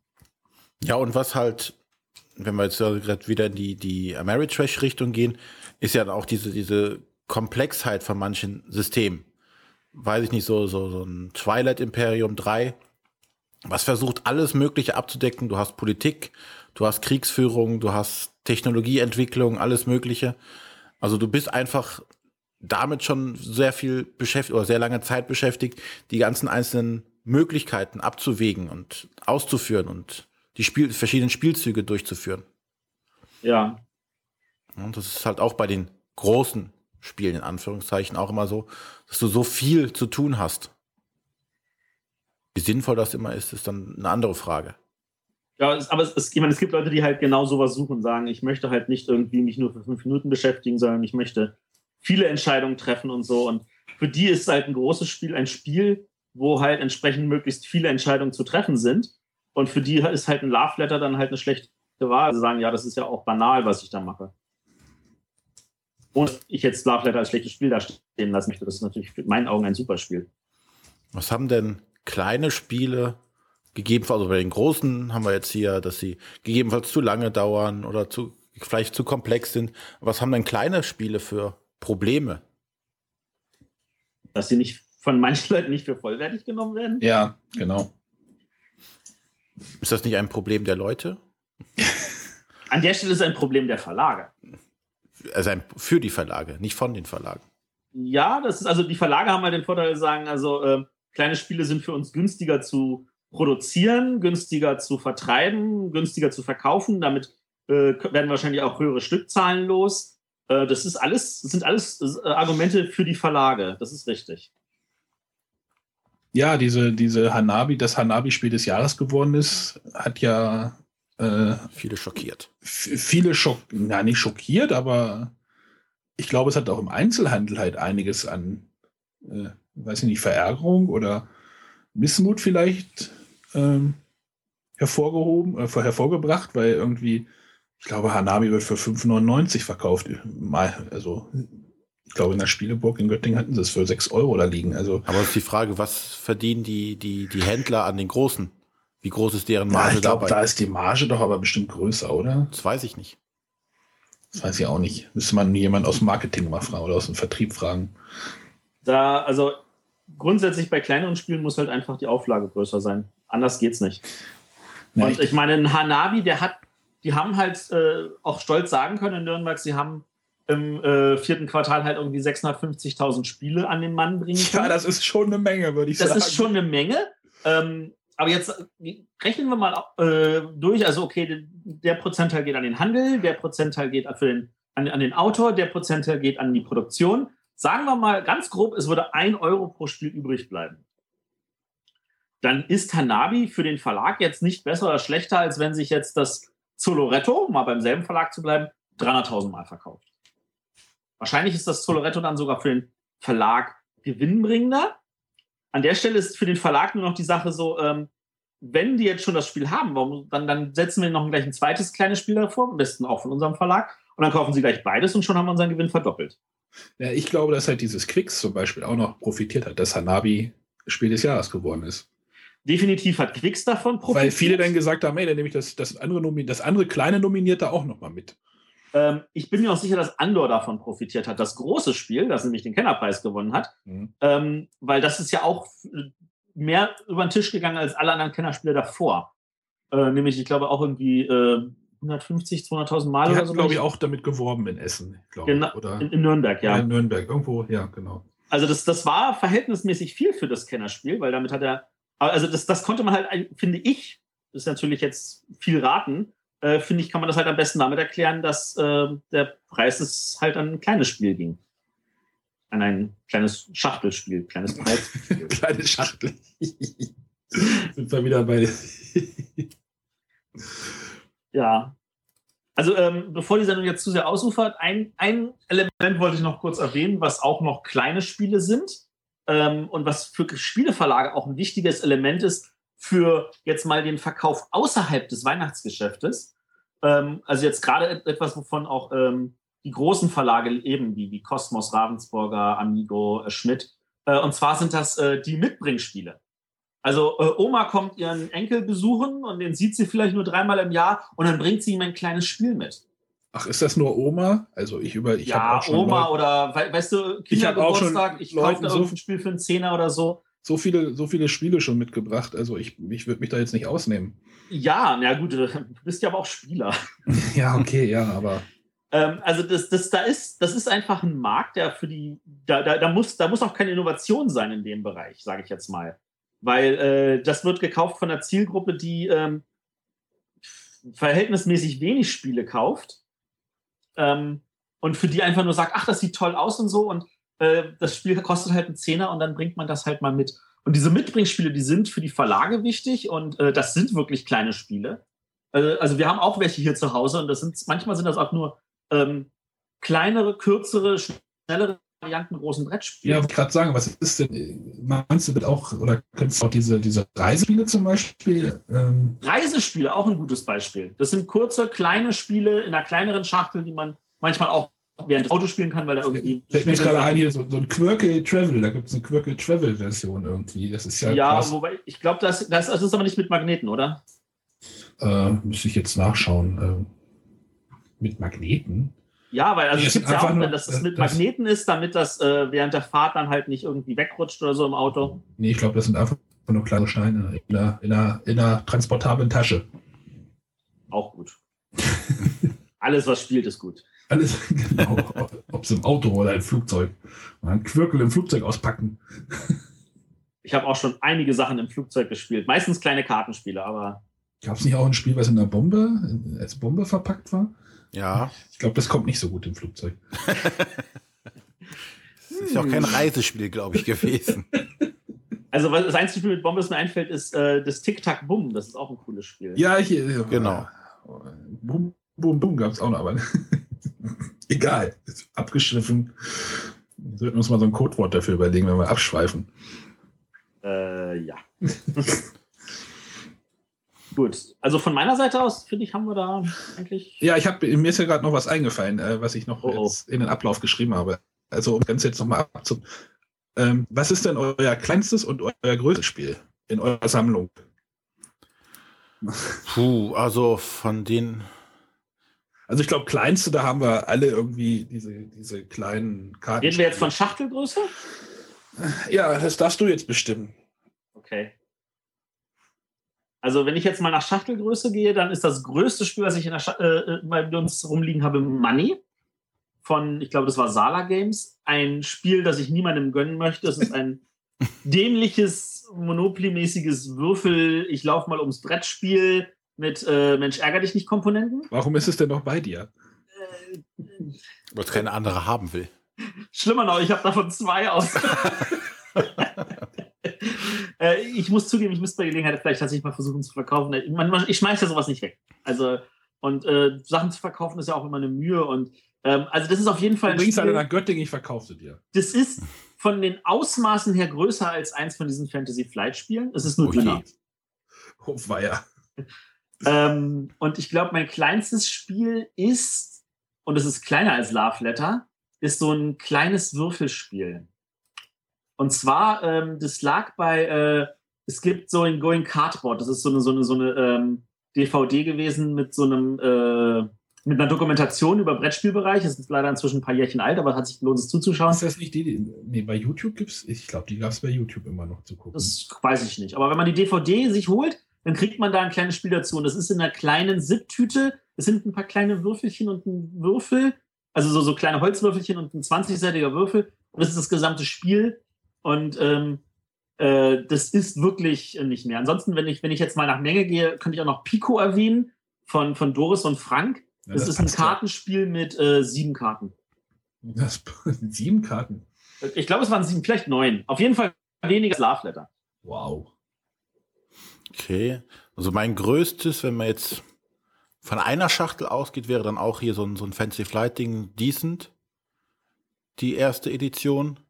Ja, und was halt, wenn wir jetzt gerade wieder in die, die Ameritrash-Richtung gehen, ist ja auch diese, diese Komplexheit von manchen Systemen. Weiß ich nicht, so, so, so ein Twilight Imperium 3, was versucht, alles Mögliche abzudecken. Du hast Politik, du hast Kriegsführung, du hast Technologieentwicklung, alles Mögliche. Also du bist einfach damit schon sehr viel beschäftigt oder sehr lange Zeit beschäftigt, die ganzen einzelnen Möglichkeiten abzuwägen und auszuführen und die Spiel verschiedenen Spielzüge durchzuführen. Ja. Und das ist halt auch bei den großen Spielen in Anführungszeichen auch immer so, dass du so viel zu tun hast. Sinnvoll das immer ist, ist dann eine andere Frage. Ja, aber es, es, ich meine, es gibt Leute, die halt genau sowas suchen und sagen, ich möchte halt nicht irgendwie mich nur für fünf Minuten beschäftigen, sondern ich möchte viele Entscheidungen treffen und so. Und für die ist halt ein großes Spiel ein Spiel, wo halt entsprechend möglichst viele Entscheidungen zu treffen sind. Und für die ist halt ein Love Letter dann halt eine schlechte Wahl. Sie sagen, ja, das ist ja auch banal, was ich da mache. Und ich jetzt Love Letter als schlechtes Spiel da stehen lassen möchte. Das ist natürlich in meinen Augen ein super Spiel. Was haben denn kleine Spiele gegebenenfalls, also bei den großen haben wir jetzt hier, dass sie gegebenenfalls zu lange dauern oder zu, vielleicht zu komplex sind. Was haben denn kleine Spiele für Probleme? Dass sie nicht von manchen Leuten nicht für vollwertig genommen werden? Ja, genau. Ist das nicht ein Problem der Leute? [LAUGHS] An der Stelle ist es ein Problem der Verlage. Also ein, für die Verlage, nicht von den Verlagen. Ja, das ist also die Verlage haben halt den Vorteil, sagen, also äh, kleine Spiele sind für uns günstiger zu produzieren, günstiger zu vertreiben, günstiger zu verkaufen. Damit äh, werden wahrscheinlich auch höhere Stückzahlen los. Äh, das ist alles, das sind alles äh, Argumente für die Verlage. Das ist richtig. Ja, diese, diese Hanabi, das Hanabi-Spiel des Jahres geworden ist, hat ja äh, viele schockiert. Viele schock, na nicht schockiert, aber ich glaube, es hat auch im Einzelhandel halt einiges an, äh, weiß ich nicht, Verärgerung oder Missmut vielleicht ähm, hervorgehoben, äh, hervorgebracht, weil irgendwie, ich glaube, Hanabi wird für 5,99 verkauft. Mal, also ich glaube, in der Spieleburg in Göttingen hatten sie es für 6 Euro da liegen. Also, Aber ist die Frage, was verdienen die, die, die Händler an den Großen? Wie groß ist deren Marge ja, ich glaube, da ist die Marge doch aber bestimmt größer, oder? Das weiß ich nicht. Das weiß ich auch nicht. Müsste man jemand aus dem Marketing mal fragen oder aus dem Vertrieb fragen. Da, also grundsätzlich bei kleineren Spielen muss halt einfach die Auflage größer sein. Anders geht's nicht. Ja, Und ich meine, ein Hanabi, der hat, die haben halt äh, auch stolz sagen können in Nürnberg, sie haben im äh, vierten Quartal halt irgendwie 650.000 Spiele an den Mann bringen können. Ja, das ist schon eine Menge, würde ich das sagen. Das ist schon eine Menge. Ähm, aber jetzt äh, rechnen wir mal äh, durch. Also, okay, der Prozentteil geht an den Handel, der Prozentteil geht für den, an, an den Autor, der Prozentteil geht an die Produktion. Sagen wir mal ganz grob, es würde ein Euro pro Spiel übrig bleiben. Dann ist Hanabi für den Verlag jetzt nicht besser oder schlechter, als wenn sich jetzt das Zoloretto, mal beim selben Verlag zu bleiben, 300.000 Mal verkauft. Wahrscheinlich ist das Zoloretto dann sogar für den Verlag gewinnbringender. An der Stelle ist für den Verlag nur noch die Sache so, ähm, wenn die jetzt schon das Spiel haben, warum, dann, dann setzen wir noch gleich ein zweites kleines Spiel davor, am besten auch von unserem Verlag, und dann kaufen sie gleich beides und schon haben wir unseren Gewinn verdoppelt. Ja, ich glaube, dass halt dieses Quicks zum Beispiel auch noch profitiert hat, dass Hanabi Spiel des Jahres geworden ist. Definitiv hat Quicks davon profitiert. Weil viele dann gesagt haben, hey, dann nehme ich das, das, andere, das andere kleine Nominierte auch noch mal mit. Ähm, ich bin mir auch sicher, dass Andor davon profitiert hat. Das große Spiel, das nämlich den Kennerpreis gewonnen hat, Mhm. ähm, weil das ist ja auch mehr über den Tisch gegangen als alle anderen Kennerspiele davor. Äh, nämlich, ich glaube, auch irgendwie äh, 150, 200.000 Mal Die oder hat, so. glaube ich, auch damit geworben in Essen, glaube Genau, ich. Oder in, in Nürnberg, ja. in Nürnberg, irgendwo, ja, genau. Also das, das war verhältnismäßig viel für das Kennerspiel, weil damit hat er, also das, das konnte man halt, finde ich, das ist natürlich jetzt viel raten, äh, finde ich, kann man das halt am besten damit erklären, dass äh, der Preis es halt an ein kleines Spiel ging. An ein kleines Schachtelspiel, kleines [LAUGHS] Preisspiel. Kleine Schachtel. [LAUGHS] Sind wir wieder bei. Ja. Also ähm, bevor die Sendung jetzt zu sehr ausufert, ein, ein Element wollte ich noch kurz erwähnen, was auch noch kleine Spiele sind ähm, und was für Spieleverlage auch ein wichtiges Element ist für jetzt mal den Verkauf außerhalb des Weihnachtsgeschäftes. Ähm, also jetzt gerade et- etwas, wovon auch ähm, die großen Verlage eben, wie, wie Cosmos, Ravensburger, Amigo, äh, Schmidt, äh, und zwar sind das äh, die Mitbringspiele. Also äh, Oma kommt ihren Enkel besuchen und den sieht sie vielleicht nur dreimal im Jahr und dann bringt sie ihm ein kleines Spiel mit. Ach, ist das nur Oma? Also ich über. Ich ja, auch schon Oma Leute- oder we weißt du, Ich Kindergeburtstag, ich, Leuten kaufe da so- irgendein Spiel für einen Zehner oder so. so viele, so viele Spiele schon mitgebracht. Also ich, ich würde mich da jetzt nicht ausnehmen. Ja, na gut, du bist ja aber auch Spieler. [LAUGHS] Ja, okay, ja, aber. Ähm, also das, das, da ist, das ist einfach ein Markt, der für die, da, da, da, muss, da muss auch keine Innovation sein in dem Bereich, sage ich jetzt mal. Weil äh, das wird gekauft von einer Zielgruppe, die ähm, verhältnismäßig wenig Spiele kauft ähm, und für die einfach nur sagt, ach, das sieht toll aus und so und äh, das Spiel kostet halt einen Zehner und dann bringt man das halt mal mit. Und diese Mitbringspiele, die sind für die Verlage wichtig und äh, das sind wirklich kleine Spiele. Äh, also wir haben auch welche hier zu Hause und das sind manchmal sind das auch nur ähm, kleinere, kürzere, schnellere Varianten großen Brettspielen. Ja, wollte gerade sagen, was ist denn, meinst du auch, oder könntest du auch diese, diese Reisespiele zum Beispiel? Ähm, Reisespiele, auch ein gutes Beispiel. Das sind kurze, kleine Spiele in einer kleineren Schachtel, die man manchmal auch während des Autos spielen kann, weil da irgendwie. fällt mir gerade ein, hier so, so ein Quirky Travel, da gibt es eine Quirky Travel Version irgendwie. Das ist ja, Ja, krass. wobei, ich glaube, das, das, das ist aber nicht mit Magneten, oder? Äh, müsste ich jetzt nachschauen. Ähm, mit Magneten? Ja, weil also es gibt ja auch, nur- dass es mit das- Magneten ist, damit das äh, während der Fahrt dann halt nicht irgendwie wegrutscht oder so im Auto. Nee, ich glaube, das sind einfach nur kleine Steine in einer, in einer, in einer transportablen Tasche. Auch gut. [LAUGHS] Alles, was spielt, ist gut. Alles, [LAUGHS] genau. Ob es im Auto oder im Flugzeug. Und dann Quirkel im Flugzeug auspacken. Ich habe auch schon einige Sachen im Flugzeug gespielt. Meistens kleine Kartenspiele, aber Gab es nicht auch ein Spiel, was in einer Bombe, als Bombe verpackt war? Ja, Ich glaube, das kommt nicht so gut im Flugzeug. es [LAUGHS] ist ja auch kein Reisespiel, glaube ich, gewesen. [LAUGHS] Also was- das einzige Spiel mit Bombe, das mir einfällt, ist äh, das Tic-Tac-Bum. Das ist auch ein cooles Spiel. Ja, ich, Genau. Boom, boom, boom gab es auch noch, aber [LAUGHS] egal. Ist abgeschliffen. Wir sollten uns mal so ein Codewort dafür überlegen, wenn wir abschweifen. Äh, ja. Gut. Also von meiner Seite aus, finde ich, haben wir da eigentlich. Ja, ich habe mir ist ja gerade noch was eingefallen, äh, was ich noch Oh, oh. in den Ablauf geschrieben habe. Also um ganz jetzt nochmal abzu. Ähm, was ist denn euer kleinstes und euer größtes Spiel in eurer Sammlung? Puh, also von den, Also ich glaube, kleinste, da haben wir alle irgendwie diese, diese kleinen Karten. Reden wir jetzt von Schachtelgröße? Ja, das darfst du jetzt bestimmen. Okay. Also wenn ich jetzt mal nach Schachtelgröße gehe, dann ist das größte Spiel, was ich in der Scha äh, bei uns rumliegen habe, Money. Von, ich glaube, das war Sala Games. Ein Spiel, das ich niemandem gönnen möchte. Es ist ein [LAUGHS] dämliches, Monopoly-mäßiges Würfel. Ich laufe mal ums Brettspiel mit äh, Mensch, ärger dich nicht Komponenten. Warum ist es denn noch bei dir? Äh, was keine andere haben will. Schlimmer noch, ich habe davon zwei aus. [LAUGHS] äh, ich muss zugeben, ich müsste bei Gelegenheit vielleicht tatsächlich mal versuchen zu verkaufen. Man, ich schmeiße ja sowas nicht weg. Also, und äh, Sachen zu verkaufen ist ja auch immer eine Mühe. Und ähm, also, das ist auf jeden Fall Du bringst Spiel, nach Göttingen, ich verkaufe dir. das ist von den Ausmaßen her größer als eins von diesen Fantasy Flight Spielen. Es ist nur Okay. dünner. Oh, weia. Ähm, und ich glaube, mein kleinstes Spiel ist, und es ist kleiner als Love Letter, ist so ein kleines Würfelspiel. Und zwar, ähm, das lag bei, äh, es gibt so ein Going Cardboard, das ist so eine, so eine, so eine ähm, DVD gewesen mit so einem, äh, mit einer Dokumentation über Brettspielbereich. Es ist leider inzwischen ein paar Jährchen alt, aber hat sich gelohnt, es zuzuschauen. Ist das nicht die, die nee, bei YouTube gibt's, ich glaube, die gab es bei YouTube immer noch zu gucken. Das weiß ich nicht. Aber wenn man die DVD sich holt, dann kriegt man da ein kleines Spiel dazu. Und das ist in einer kleinen Zip-Tüte. Es sind ein paar kleine Würfelchen und ein Würfel. Also so, so kleine Holzwürfelchen und ein 20-seitiger Würfel. Und das ist das gesamte Spiel. Und ähm, äh, das ist wirklich nicht mehr. Ansonsten, wenn ich, wenn ich jetzt mal nach Menge gehe, könnte ich auch noch Pico erwähnen von, von Doris und Frank. Ja, das, das ist ein passt ja. Kartenspiel mit äh, sieben Karten. Das, [LAUGHS] sieben Karten. Ich glaube, es waren sieben, vielleicht neun. Auf jeden Fall weniger als Love Letter. Wow. Okay. Also mein größtes, wenn man jetzt von einer Schachtel ausgeht, wäre dann auch hier so ein, so ein Fancy Flight Ding Decent. Die erste Edition.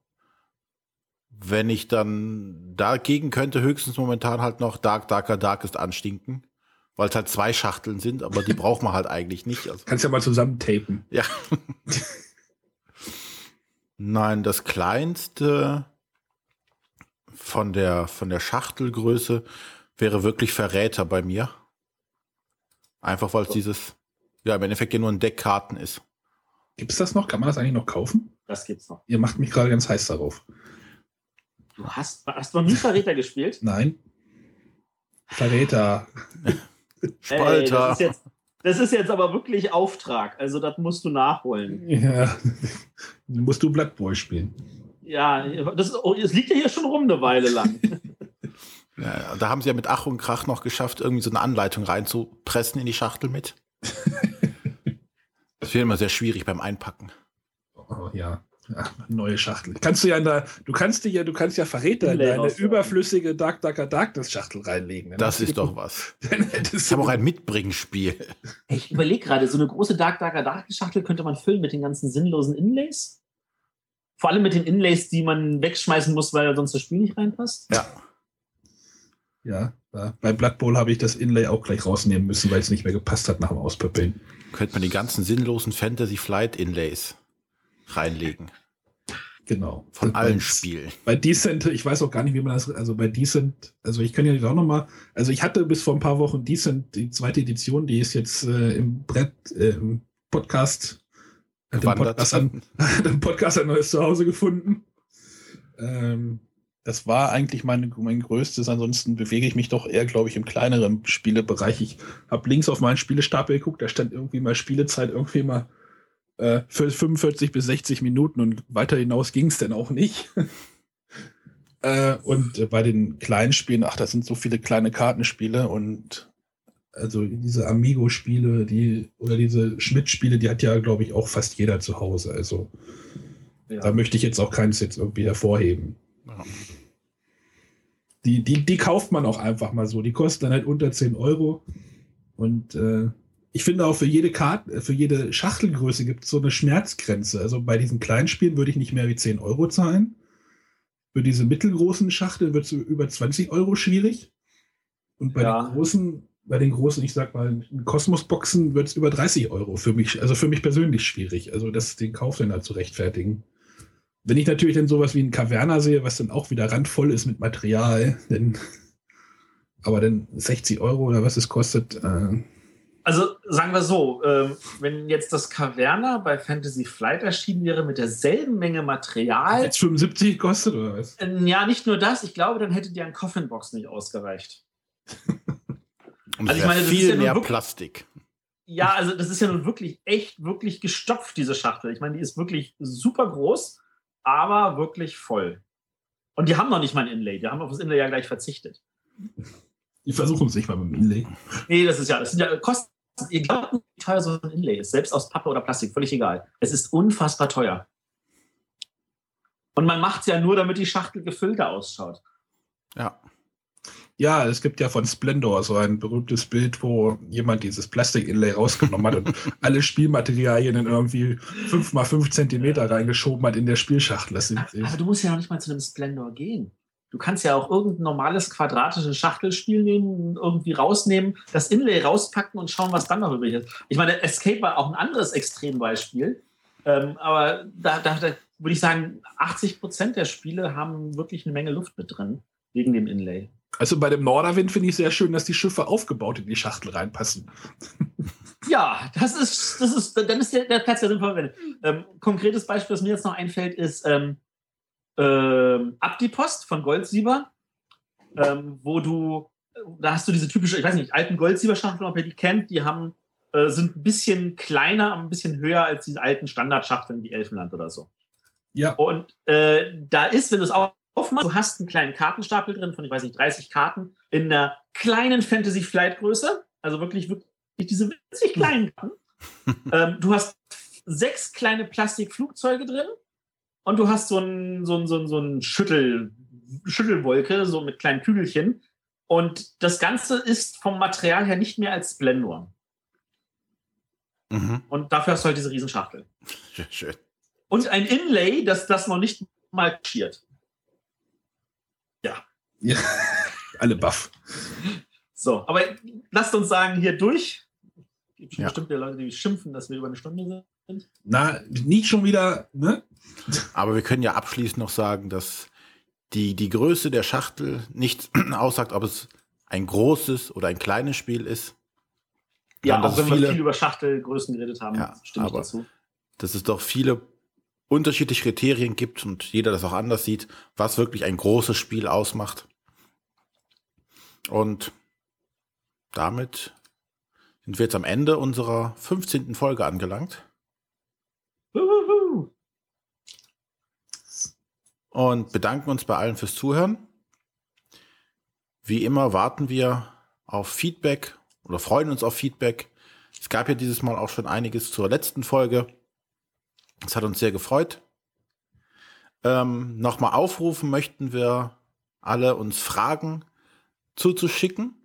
Wenn ich dann dagegen könnte, höchstens momentan halt noch Dark, Darker, Darkest anstinken. Weil es halt zwei Schachteln sind, aber die braucht man halt eigentlich nicht. Also, Kannst ja mal zusammen tapen. ja. Nein, das kleinste von der, von der Schachtelgröße wäre wirklich Verräter bei mir. Einfach weil es dieses, ja, im Endeffekt ja nur ein Deck Karten ist. Gibt's das noch? Kann man das eigentlich noch kaufen? Das gibt's noch. Ihr macht mich gerade ganz heiß darauf. Du hast, hast du noch nie Verräter gespielt? Nein. Verräter. [LAUGHS] Ey, das, ist jetzt, das ist jetzt aber wirklich Auftrag. Also, das musst du nachholen. Ja. [LAUGHS] Musst du Blood Boy spielen. Ja, das, ist- oh, es liegt ja hier schon rum eine Weile lang. [LAUGHS] Ja, da haben sie ja mit Ach und Krach noch geschafft, irgendwie so eine Anleitung reinzupressen in die Schachtel mit. Das wird immer sehr schwierig beim Einpacken. Oh, ja. Ja. Neue Schachtel. Kannst du ja in der, du kannst dir ja, du kannst ja Verräter in deine überflüssige Dark Darker Darkness Schachtel reinlegen. Dann Das ist doch [LAUGHS] was. Ich du habe auch ein Mitbringspiel. Ich überlege gerade, so eine große Dark Darker Dark Schachtel könnte man füllen mit den ganzen sinnlosen Inlays. Vor allem mit den Inlays, die man wegschmeißen muss, weil sonst das Spiel nicht reinpasst. Ja. Ja, ja. bei Blood Bowl habe ich das Inlay auch gleich rausnehmen müssen, weil es nicht mehr gepasst hat nach dem Auspöppeln. Könnte man die ganzen sinnlosen Fantasy Flight Inlays reinlegen. Genau. Von bei, allen Spielen. Bei Decent, ich weiß auch gar nicht, wie man das, also bei Decent, also ich kann ja auch noch mal, also ich hatte bis vor ein paar Wochen Decent, die zweite Edition, die ist jetzt äh, im Brett, äh, im Podcast, im Gewandert. Podcast, an, [LAUGHS] Podcast ein neues Zuhause gefunden. Ähm, das war eigentlich mein, mein größtes. Ansonsten bewege ich mich doch eher, glaube ich, im kleineren Spielebereich. Ich habe links auf meinen Spielestapel geguckt, da stand irgendwie mal Spielezeit irgendwie mal äh, für 45 bis 60 Minuten und weiter hinaus ging es dann auch nicht. [LAUGHS] äh, und bei den kleinen Spielen, ach, das sind so viele kleine Kartenspiele und also diese Amigo-Spiele, die oder diese Schmidt-Spiele, die hat ja, glaube ich, auch fast jeder zu Hause. Also da möchte ich jetzt auch keins jetzt irgendwie hervorheben. Ja. Die, die, die kauft man auch einfach mal so. Die kosten dann halt unter 10 Euro. Und äh, ich finde auch für jede Karte, für jede Schachtelgröße gibt es so eine Schmerzgrenze. Also bei diesen kleinen Spielen würde ich nicht mehr wie 10 Euro zahlen. Für diese mittelgroßen Schachteln wird es über 20 Euro schwierig. Und bei Ja. den großen, bei den großen, ich sag mal, Kosmos-Boxen wird es über 30 Euro. Für mich, also für mich persönlich schwierig. Also das, den Kauf dann halt zu rechtfertigen. Wenn ich natürlich dann sowas wie ein Caverna sehe, was dann auch wieder randvoll ist mit Material, dann, aber dann 60 Euro oder was es kostet, äh, Also sagen wir so, ähm, wenn jetzt das Caverna bei Fantasy Flight erschienen wäre mit derselben Menge Material, jetzt 75 kostet oder was? äh, ja, nicht nur das, ich glaube, dann hätte dir ein Coffin Box nicht ausgereicht. [LAUGHS] Und Also ich meine, das ist viel ja nur mehr wirklich- Plastik. Ja, also das ist ja nun wirklich echt, wirklich gestopft, diese Schachtel. Ich meine, die ist wirklich super groß, aber wirklich voll. Und die haben noch nicht mal ein Inlay. Die haben auf das Inlay ja gleich verzichtet. Die versuchen es nicht mal mit dem Inlay. Nee, das ist ja, das sind ja Kosten. Ihr glaubt nicht, wie teuer so ein Inlay ist, selbst aus Pappe oder Plastik, völlig egal. Es ist unfassbar teuer. Und man macht es ja nur, damit die Schachtel gefüllter ausschaut. Ja. Ja, es gibt ja von Splendor so ein berühmtes Bild, wo jemand dieses Plastik-Inlay rausgenommen hat und [LAUGHS] alle Spielmaterialien in irgendwie 5 mal 5 Zentimeter reingeschoben hat in der Spielschachtel. Das sind, Aber du musst ja noch nicht mal zu einem Splendor gehen. Du kannst ja auch irgendein normales quadratisches Schachtelspiel nehmen, irgendwie rausnehmen, das Inlay rauspacken und schauen, was dann noch übrig ist. Ich meine, Escape war auch ein anderes Extrembeispiel. Ähm, aber da, da, da würde ich sagen, 80 Prozent der Spiele haben wirklich eine Menge Luft mit drin, wegen dem Inlay. Also bei dem Norderwind finde ich sehr schön, dass die Schiffe aufgebaut in die Schachtel reinpassen. [LAUGHS] Ja, das ist, das ist, dann ist der, der Platz ja sinnvoll verwendet. Ähm, konkretes Beispiel, was mir jetzt noch einfällt, ist ähm, ähm, Abdipost von Goldsieber, ähm, wo du, da hast du diese typische, ich weiß nicht, alten Goldsieber-Schachteln, ob ihr die kennt, die haben, äh, sind ein bisschen kleiner, ein bisschen höher als diese alten Standardschachteln wie Elfenland oder so. Ja. Und äh, da ist, wenn du es aufmachst, du hast einen kleinen Kartenstapel drin von, ich weiß nicht, 30 Karten in einer kleinen Fantasy Flight Größe, also wirklich, wirklich diese winzig kleinen Karten. [LAUGHS] ähm, du hast sechs kleine Plastikflugzeuge drin und du hast so ein, so ein, so ein, so ein Schüttel, Schüttelwolke, so mit kleinen Kügelchen. Und das Ganze ist vom Material her nicht mehr als Splendor. Mhm. Und dafür hast du halt diese Riesenschachtel. [LAUGHS] Schön. Und ein Inlay, das das noch nicht mal schiert. Ja. Alle baff. So, aber lasst uns sagen, hier durch. Es gibt schon Ja. bestimmt Leute, die schimpfen, dass wir über eine Stunde sind. Na, nicht schon wieder, ne? Aber wir können ja abschließend noch sagen, dass die, die Größe der Schachtel nicht [CLEARS THROAT] aussagt, ob es ein großes oder ein kleines Spiel ist. Ja, dass auch wenn wir viele- viel über Schachtelgrößen geredet haben, Ja, stimme ich aber- dazu. dass es doch viele unterschiedliche Kriterien gibt und jeder das auch anders sieht, was wirklich ein großes Spiel ausmacht. Und damit sind wir jetzt am Ende unserer 15. Folge angelangt und bedanken uns bei allen fürs Zuhören. Wie immer warten wir auf Feedback oder freuen uns auf Feedback. Es gab ja dieses Mal auch schon einiges zur letzten Folge. Das hat uns sehr gefreut. Ähm, Nochmal aufrufen möchten wir alle uns Fragen zuzuschicken,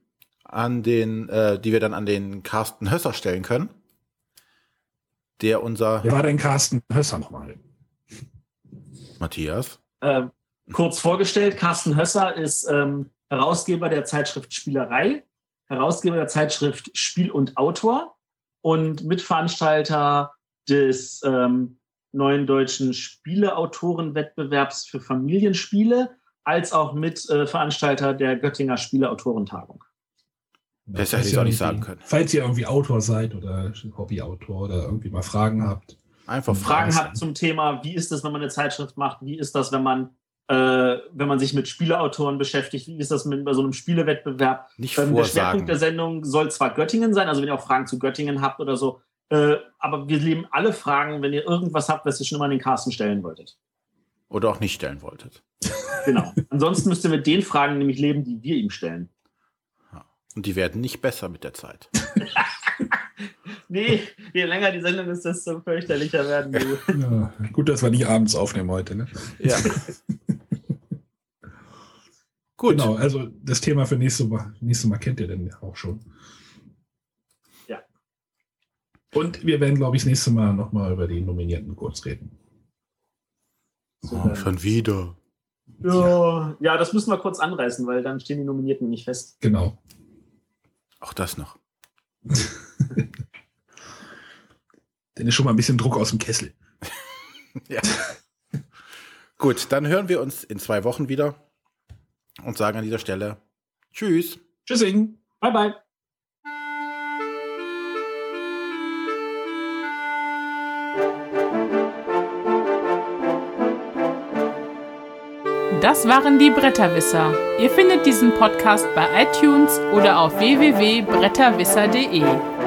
an den, äh, die wir dann an den Carsten Hösser stellen können. Der unser Wer war denn Carsten Hösser nochmal? Matthias. Ähm, kurz vorgestellt, Carsten Hösser ist ähm, Herausgeber der Zeitschrift Spielerei, Herausgeber der Zeitschrift Spiel und Autor und Mitveranstalter des ähm, neuen deutschen Spieleautorenwettbewerbs für Familienspiele, als auch Mitveranstalter der Göttinger Spieleautorentagung. Falls hätte ihr auch nicht sagen können. Falls ihr irgendwie Autor seid oder Hobbyautor oder irgendwie mal Fragen habt. Einfach Fragen habt zum Thema, wie ist das, wenn man eine Zeitschrift macht? Wie ist das, wenn man, äh, wenn man sich mit Spieleautoren beschäftigt? Wie ist das mit bei so einem Spielewettbewerb? Nicht Ähm, der vorsagen. Schwerpunkt der Sendung soll zwar Göttingen sein, also wenn ihr auch Fragen zu Göttingen habt oder so, äh, aber wir leben alle Fragen, wenn ihr irgendwas habt, was ihr schon immer an den Carsten stellen wolltet. Oder auch nicht stellen wolltet. [LAUGHS] Genau. Ansonsten müsst ihr mit den Fragen nämlich leben, die wir ihm stellen. Und die werden nicht besser mit der Zeit. [LAUGHS] Nee, je länger die Sendung ist, desto fürchterlicher werden die. Ja, gut, dass wir nicht abends aufnehmen heute. Ne? Ja. [LAUGHS] Gut. Genau, also das Thema für nächste Mal, nächste Mal kennt ihr denn auch schon. Ja. Und wir werden, glaube ich, das nächste Mal nochmal über die Nominierten kurz reden. Oh, schon wieder. Ja, ja, das müssen wir kurz anreißen, weil dann stehen die Nominierten nicht fest. Genau. Auch das noch. [LAUGHS] [LAUGHS] Dann ist schon mal ein bisschen Druck aus dem Kessel. [LAUGHS] Ja. Gut, dann hören wir uns in zwei Wochen wieder und sagen an dieser Stelle Tschüss. Tschüssing. Bye, bye. Das waren die Bretterwisser. Ihr findet diesen Podcast bei iTunes oder auf www.bretterwisser.de.